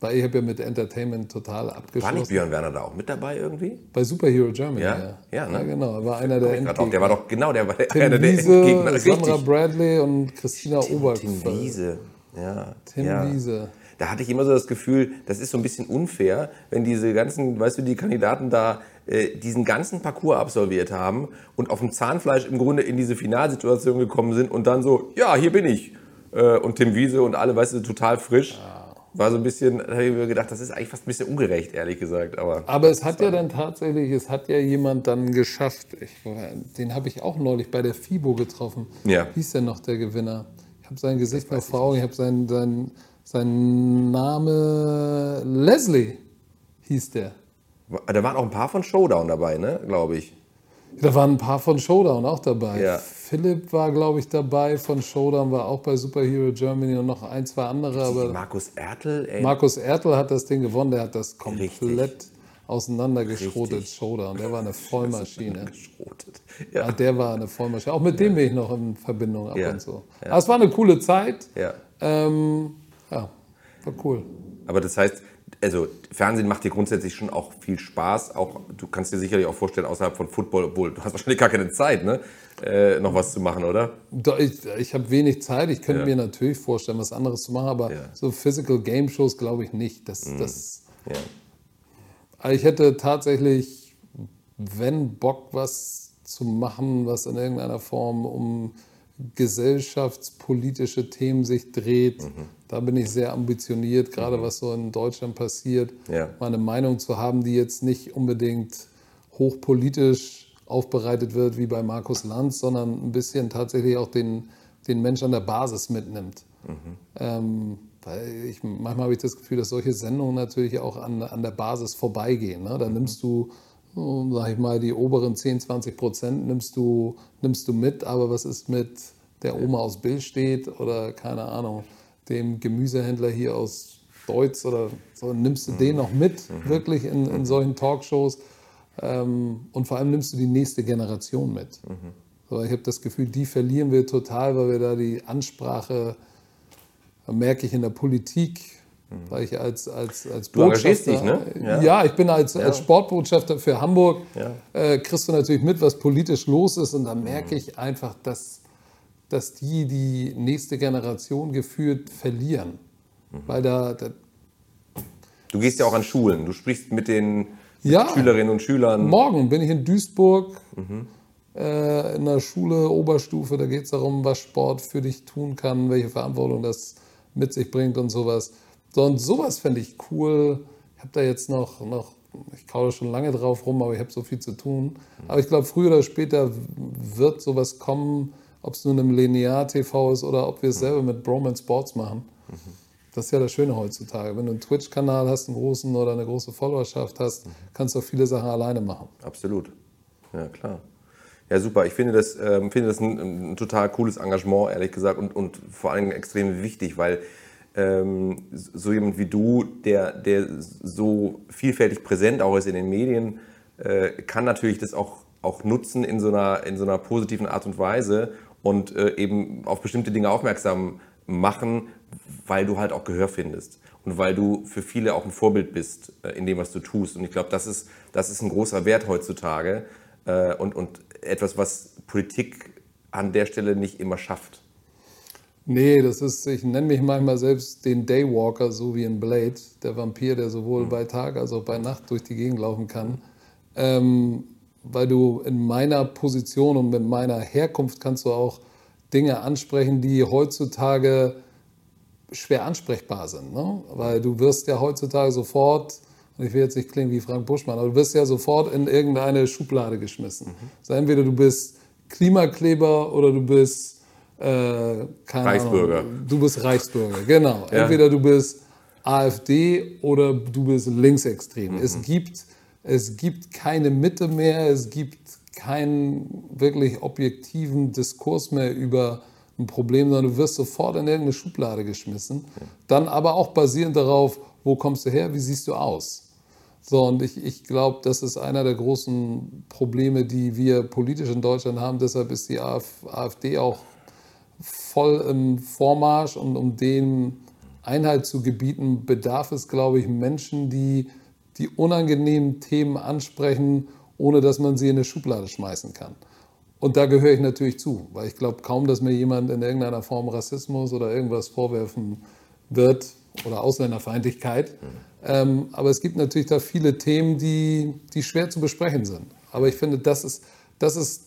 weil ich habe ja mit Entertainment total War abgeschlossen. nicht Björn Werner da auch mit dabei irgendwie? Bei Superhero Germany, Ja? ja. Ja, ne? genau. Er war einer der Grad auch, der war doch genau der, war der, Tim einer der Wiese, Endgegner. Sandra Richtig. Bradley und Christina Tim Oberkfell. Wiese. Ja. Tim ja. Wiese. Da hatte ich immer so das Gefühl, das ist so ein bisschen unfair, wenn diese ganzen, weißt du, die Kandidaten da äh, diesen ganzen Parcours absolviert haben und auf dem Zahnfleisch im Grunde in diese Finalsituation gekommen sind und dann so, ja, hier bin ich. Äh, und Tim Wiese und alle, weißt du, total frisch. War so ein bisschen, da habe ich mir gedacht, das ist eigentlich fast ein bisschen ungerecht, ehrlich gesagt. Aber Aber es hat ja dann tatsächlich, es hat ja jemand dann geschafft. Ich, den habe ich auch neulich bei der FIBO getroffen. Ja. Wie hieß denn noch der Gewinner? Ich habe sein Gesicht vor Augen. Ich habe seinen sein, sein Name Leslie hieß der. da waren auch ein paar von Showdown dabei, ne, glaube ich. Da waren ein paar von Showdown auch dabei. Ja. Philipp war, glaube ich, dabei von Showdown, war auch bei Superhero Germany und noch ein, zwei andere. Aber Markus Ertel, ey. Markus Ertel hat das Ding gewonnen, der hat das komplett Richtig. auseinandergeschrotet, Richtig. Showdown. Der war eine Vollmaschine. Ja, Ja. der war eine Vollmaschine. Auch mit dem bin ich noch in Verbindung ab Ja. und so. Aber es war eine coole Zeit. ja. Ähm, ja, war cool. Aber das heißt, also Fernsehen macht dir grundsätzlich schon auch viel Spaß. Auch du kannst dir sicherlich auch vorstellen, außerhalb von Football, obwohl du hast wahrscheinlich gar keine Zeit, ne? Äh, noch was zu machen, oder? Ich, ich habe wenig Zeit. Ich könnte Ja. mir natürlich vorstellen, was anderes zu machen, aber Ja. Mhm. so Physical Game Shows glaube ich nicht. Das, das, Ja. also ich hätte tatsächlich, wenn Bock, was zu machen, was in irgendeiner Form um gesellschaftspolitische Themen sich dreht. Da bin ich sehr ambitioniert, gerade was so in Deutschland passiert, Ja. meine Meinung zu haben, die jetzt nicht unbedingt hochpolitisch aufbereitet wird wie bei Markus Lanz, sondern ein bisschen tatsächlich auch den, den Mensch an der Basis mitnimmt. Ähm, weil ich, manchmal habe ich das Gefühl, dass solche Sendungen natürlich auch an, an der Basis vorbeigehen. Ne? Da nimmst du, sag ich mal, die oberen 10, 20 Prozent nimmst du, nimmst du mit, aber was ist mit der Oma aus Bill steht oder keine Ahnung, dem Gemüsehändler hier aus Deutz oder so, nimmst du den noch mit, wirklich in, in solchen Talkshows? Ähm, und vor allem nimmst du die nächste Generation mit. So, ich habe das Gefühl, die verlieren wir total, weil wir da die Ansprache, merke ich in der Politik, weil ich als, als, als Du Botschafter, dich, ne? Ja. Ja. ich bin als, als Sportbotschafter für Hamburg, Ja. äh, kriegst du natürlich mit, was politisch los ist und da merke ich einfach, dass, dass die die nächste Generation gefühlt verlieren. Weil da, da Du gehst ja auch an Schulen, du sprichst mit den Ja. Schülerinnen und Schülern. Morgen bin ich in Duisburg äh, in der Schule, Oberstufe. Da geht es darum, was Sport für dich tun kann, welche Verantwortung das mit sich bringt und sowas. So, und sowas fände ich cool. Ich habe da jetzt noch, noch ich kaue schon lange drauf rum, aber ich habe so viel zu tun. Aber ich glaube, früher oder später wird sowas kommen, ob es nun im Linear-TV ist oder ob wir es selber mit Broman Sports machen. Das ist ja das Schöne heutzutage. Wenn du einen Twitch-Kanal hast, einen großen oder eine große Followerschaft hast, kannst du auch viele Sachen alleine machen. Absolut. Ja, klar. Ja, super. Ich finde das, ähm, finde das ein, ein total cooles Engagement, ehrlich gesagt, und, und vor allem extrem wichtig, weil ähm, so jemand wie du, der, der so vielfältig präsent auch ist in den Medien, äh, kann natürlich das auch, auch nutzen in so, einer, in so einer positiven Art und Weise und äh, eben auf bestimmte Dinge aufmerksam machen, weil du halt auch Gehör findest und weil du für viele auch ein Vorbild bist äh, in dem, was du tust. Und ich glaube, das ist, das ist ein großer Wert heutzutage äh, und, und etwas, was Politik an der Stelle nicht immer schafft. Nee, das ist, ich nenne mich manchmal selbst den Daywalker, so wie in Blade, der Vampir, der sowohl bei Tag als auch bei Nacht durch die Gegend laufen kann. Ähm, weil du in meiner Position und mit meiner Herkunft kannst du auch Dinge ansprechen, die heutzutage schwer ansprechbar sind. Ne? Weil du wirst ja heutzutage sofort, und ich will jetzt nicht klingen wie Frank Buschmann, aber du wirst ja sofort in irgendeine Schublade geschmissen. Also entweder du bist Klimakleber oder du bist äh, Reichsbürger. Ahnung, du bist Reichsbürger, genau. Ja. Entweder du bist AfD oder du bist linksextrem. Es, gibt, es gibt keine Mitte mehr, es gibt keinen wirklich objektiven Diskurs mehr über ein Problem, sondern du wirst sofort in irgendeine Schublade geschmissen. Dann aber auch basierend darauf, wo kommst du her, wie siehst du aus. So, und ich, ich glaube, das ist einer der großen Probleme, die wir politisch in Deutschland haben. Deshalb ist die AF, AfD auch voll im Vormarsch und um dem Einhalt zu gebieten, bedarf es, glaube ich, Menschen, die die unangenehmen Themen ansprechen, ohne dass man sie in eine Schublade schmeißen kann. Und da gehöre ich natürlich zu, weil ich glaube kaum, dass mir jemand in irgendeiner Form Rassismus oder irgendwas vorwerfen wird oder Ausländerfeindlichkeit. Ähm, aber es gibt natürlich da viele Themen, die, die schwer zu besprechen sind. Aber ich finde, das ist, das ist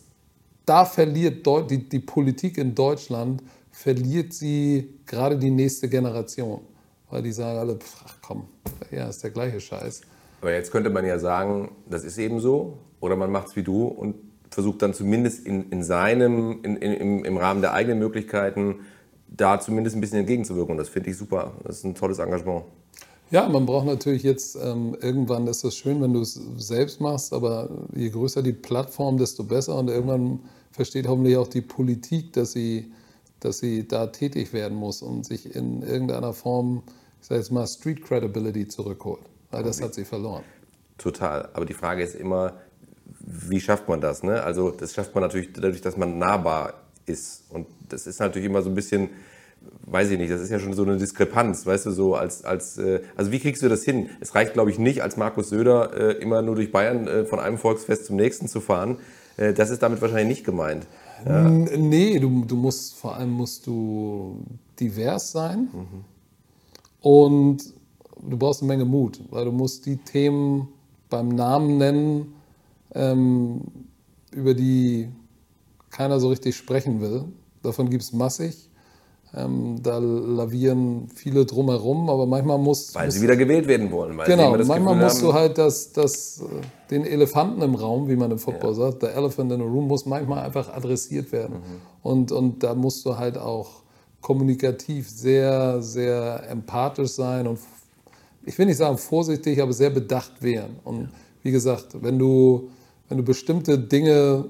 da verliert die, die Politik in Deutschland, verliert sie gerade die nächste Generation. Weil die sagen alle, ach komm, ja, ist der gleiche Scheiß. Aber jetzt könnte man ja sagen, das ist eben so, oder man macht es wie du und versucht dann zumindest in, in seinem, in, in, im, Rahmen der eigenen Möglichkeiten, da zumindest ein bisschen entgegenzuwirken. Und das finde ich super. Das ist ein tolles Engagement. Ja, man braucht natürlich jetzt, ähm, irgendwann ist es schön, wenn du es selbst machst, aber je größer die Plattform, desto besser. Und irgendwann versteht hoffentlich auch die Politik, dass sie, dass sie da tätig werden muss und sich in irgendeiner Form, ich sage jetzt mal, Street Credibility zurückholt. Weil das hat sie verloren. Total. Aber die Frage ist immer, wie schafft man das? Ne? Also das schafft man natürlich dadurch, dass man nahbar ist. Und das ist natürlich immer so ein bisschen, weiß ich nicht, das ist ja schon so eine Diskrepanz, weißt du, so als, als äh, also wie kriegst du das hin? Es reicht, glaube ich, nicht, als Markus Söder äh, immer nur durch Bayern äh, von einem Volksfest zum nächsten zu fahren. Äh, das ist damit wahrscheinlich nicht gemeint. N- Nee, du, du musst vor allem musst du divers sein und du brauchst eine Menge Mut, weil du musst die Themen beim Namen nennen, ähm, über die keiner so richtig sprechen will. Davon gibt es massig. Ähm, da lavieren viele drumherum, aber manchmal muss. Weil muss, sie wieder gewählt werden wollen. Genau, manchmal Gefühl musst haben, du halt das, das, äh, den Elefanten im Raum, wie man im Football sagt, der Elephant in the Room, muss manchmal einfach adressiert werden. Mhm. Und, und da musst du halt auch kommunikativ sehr, sehr empathisch sein und ich will nicht sagen vorsichtig, aber sehr bedacht werden. Und wie gesagt, wenn du, wenn du bestimmte Dinge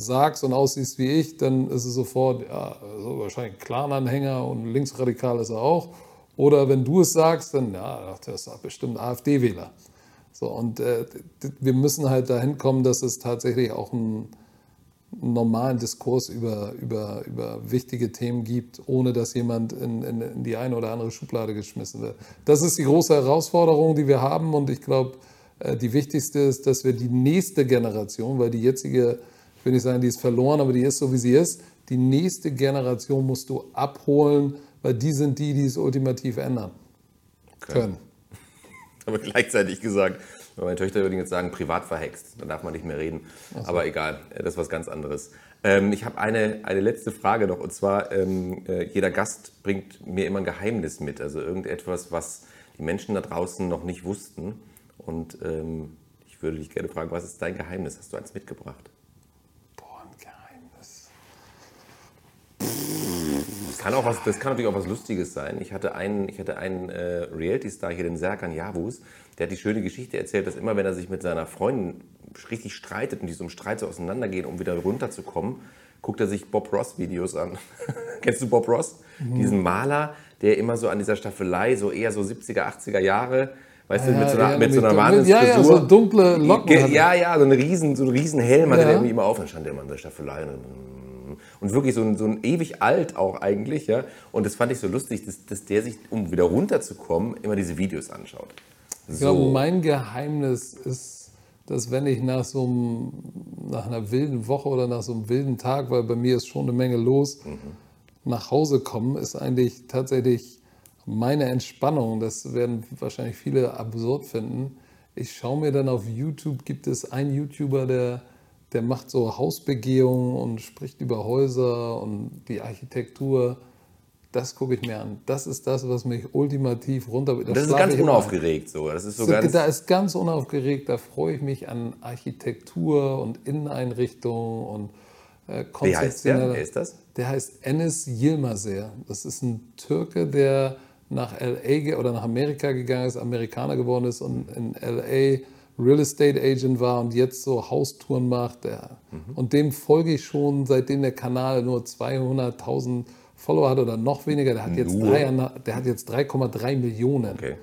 sagst und aussiehst wie ich, dann ist es sofort, ja, also wahrscheinlich ein Clan-Anhänger und linksradikal ist er auch. Oder wenn du es sagst, dann, ja, das ist bestimmt AfD-Wähler. So, und äh, wir müssen halt dahin kommen, dass es tatsächlich auch einen, einen normalen Diskurs über, über, über wichtige Themen gibt, ohne dass jemand in, in, in die eine oder andere Schublade geschmissen wird. Das ist die große Herausforderung, die wir haben. Und ich glaube, äh, die wichtigste ist, dass wir die nächste Generation, weil die jetzige, ich will nicht sagen, die ist verloren, aber die ist so, wie sie ist, die nächste Generation musst du abholen, weil die sind die, die es ultimativ ändern können. aber gleichzeitig gesagt, meine Töchter würden jetzt sagen, privat verhext. Da darf man nicht mehr reden. Aber egal, äh, das ist was ganz anderes. Ähm, ich habe eine, eine letzte Frage noch. Und zwar, ähm, äh, jeder Gast bringt mir immer ein Geheimnis mit. Also irgendetwas, was die Menschen da draußen noch nicht wussten. Und ähm, ich würde dich gerne fragen, was ist dein Geheimnis? Hast du eins mitgebracht? Boah, ein Geheimnis. Das kann, auch was, das kann natürlich auch was Lustiges sein. Ich hatte einen, ich hatte einen äh, Reality-Star hier, den Serkan Yavuz, der hat die schöne Geschichte erzählt, dass immer, wenn er sich mit seiner Freundin richtig streitet und die so im Streit so auseinandergehen, um wieder runterzukommen, guckt er sich Bob Ross-Videos an. Kennst du Bob Ross? Diesen Maler, der immer so an dieser Staffelei, so eher so 70er, 80er Jahre, weißt du, Ja, mit so einer, ja, mit so einer Wahnsinnsfrisur. ja, ja, so dunkle Locken. Ja, ja, so einen riesen, so einen riesen Helm hatte Ja. der irgendwie immer auf. Dann stand der immer an der Staffelei und und wirklich so ein, so ein ewig alt auch eigentlich, ja. Und das fand ich so lustig, dass, dass der sich, um wieder runterzukommen, immer diese Videos anschaut. Ich glaube, mein Geheimnis ist, dass wenn ich nach so einem, nach einer wilden Woche oder nach so einem wilden Tag, weil bei mir ist schon eine Menge los, nach Hause komme, ist eigentlich tatsächlich meine Entspannung. Das werden wahrscheinlich viele absurd finden. Ich schaue mir dann auf YouTube, gibt es einen YouTuber, der, der macht so Hausbegehungen und spricht über Häuser und die Architektur. Das gucke ich mir an. Das ist das, was mich ultimativ runter. Und das ist ganz unaufgeregt so. Das ist so So, ganz. da ist ganz unaufgeregt, da freue ich mich an Architektur und Inneneinrichtung und äh, Wie heißt der? konzeptionelle- Wer ist das? Der heißt Enes Yilmazer. Das ist ein Türke, der nach LA oder nach Amerika gegangen ist, Amerikaner geworden ist und in LA Real Estate Agent war und jetzt so Haustouren macht. Der, Mhm. Und dem folge ich schon, seitdem der Kanal nur 200.000 Follower hat oder noch weniger. Der hat jetzt Nur? drei- der hat jetzt 3,3 Millionen. Okay.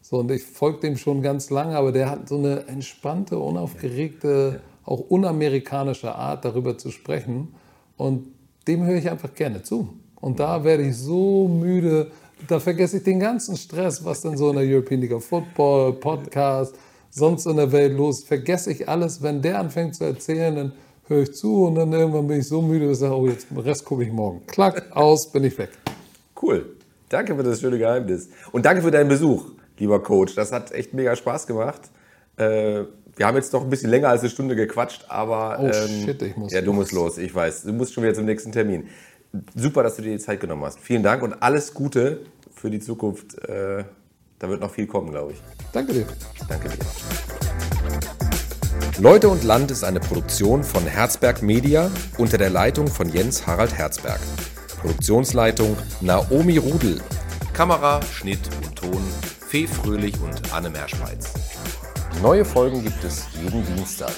So, und ich folge dem schon ganz lange, aber der hat so eine entspannte, unaufgeregte, auch unamerikanische Art, darüber zu sprechen. Und dem höre ich einfach gerne zu. Und da werde ich so müde, da vergesse ich den ganzen Stress, was denn so in der European League of Football, Podcast, sonst in der Welt los. Vergesse ich alles. Wenn der anfängt zu erzählen, dann höre ich zu und dann irgendwann bin ich so müde, dass ich sage, oh, jetzt den Rest gucke ich morgen. Klack, aus, bin ich weg. Cool. Danke für das schöne Geheimnis. Und danke für deinen Besuch, lieber Coach. Das hat echt mega Spaß gemacht. Äh, wir haben jetzt noch ein bisschen länger als eine Stunde gequatscht, aber. Oh, ähm, shit, ich muss Ja, du los. musst los, ich weiß. Du musst schon wieder zum nächsten Termin. Super, dass du dir die Zeit genommen hast. Vielen Dank und alles Gute für die Zukunft. Äh, da wird noch viel kommen, glaube ich. Danke dir. Danke dir. Leute und Land ist eine Produktion von Herzberg Media unter der Leitung von Jens Harald Herzberg. Produktionsleitung Naomi Rudel. Kamera, Schnitt und Ton Fee Fröhlich und Anne Meerschweiz. Neue Folgen gibt es jeden Dienstag.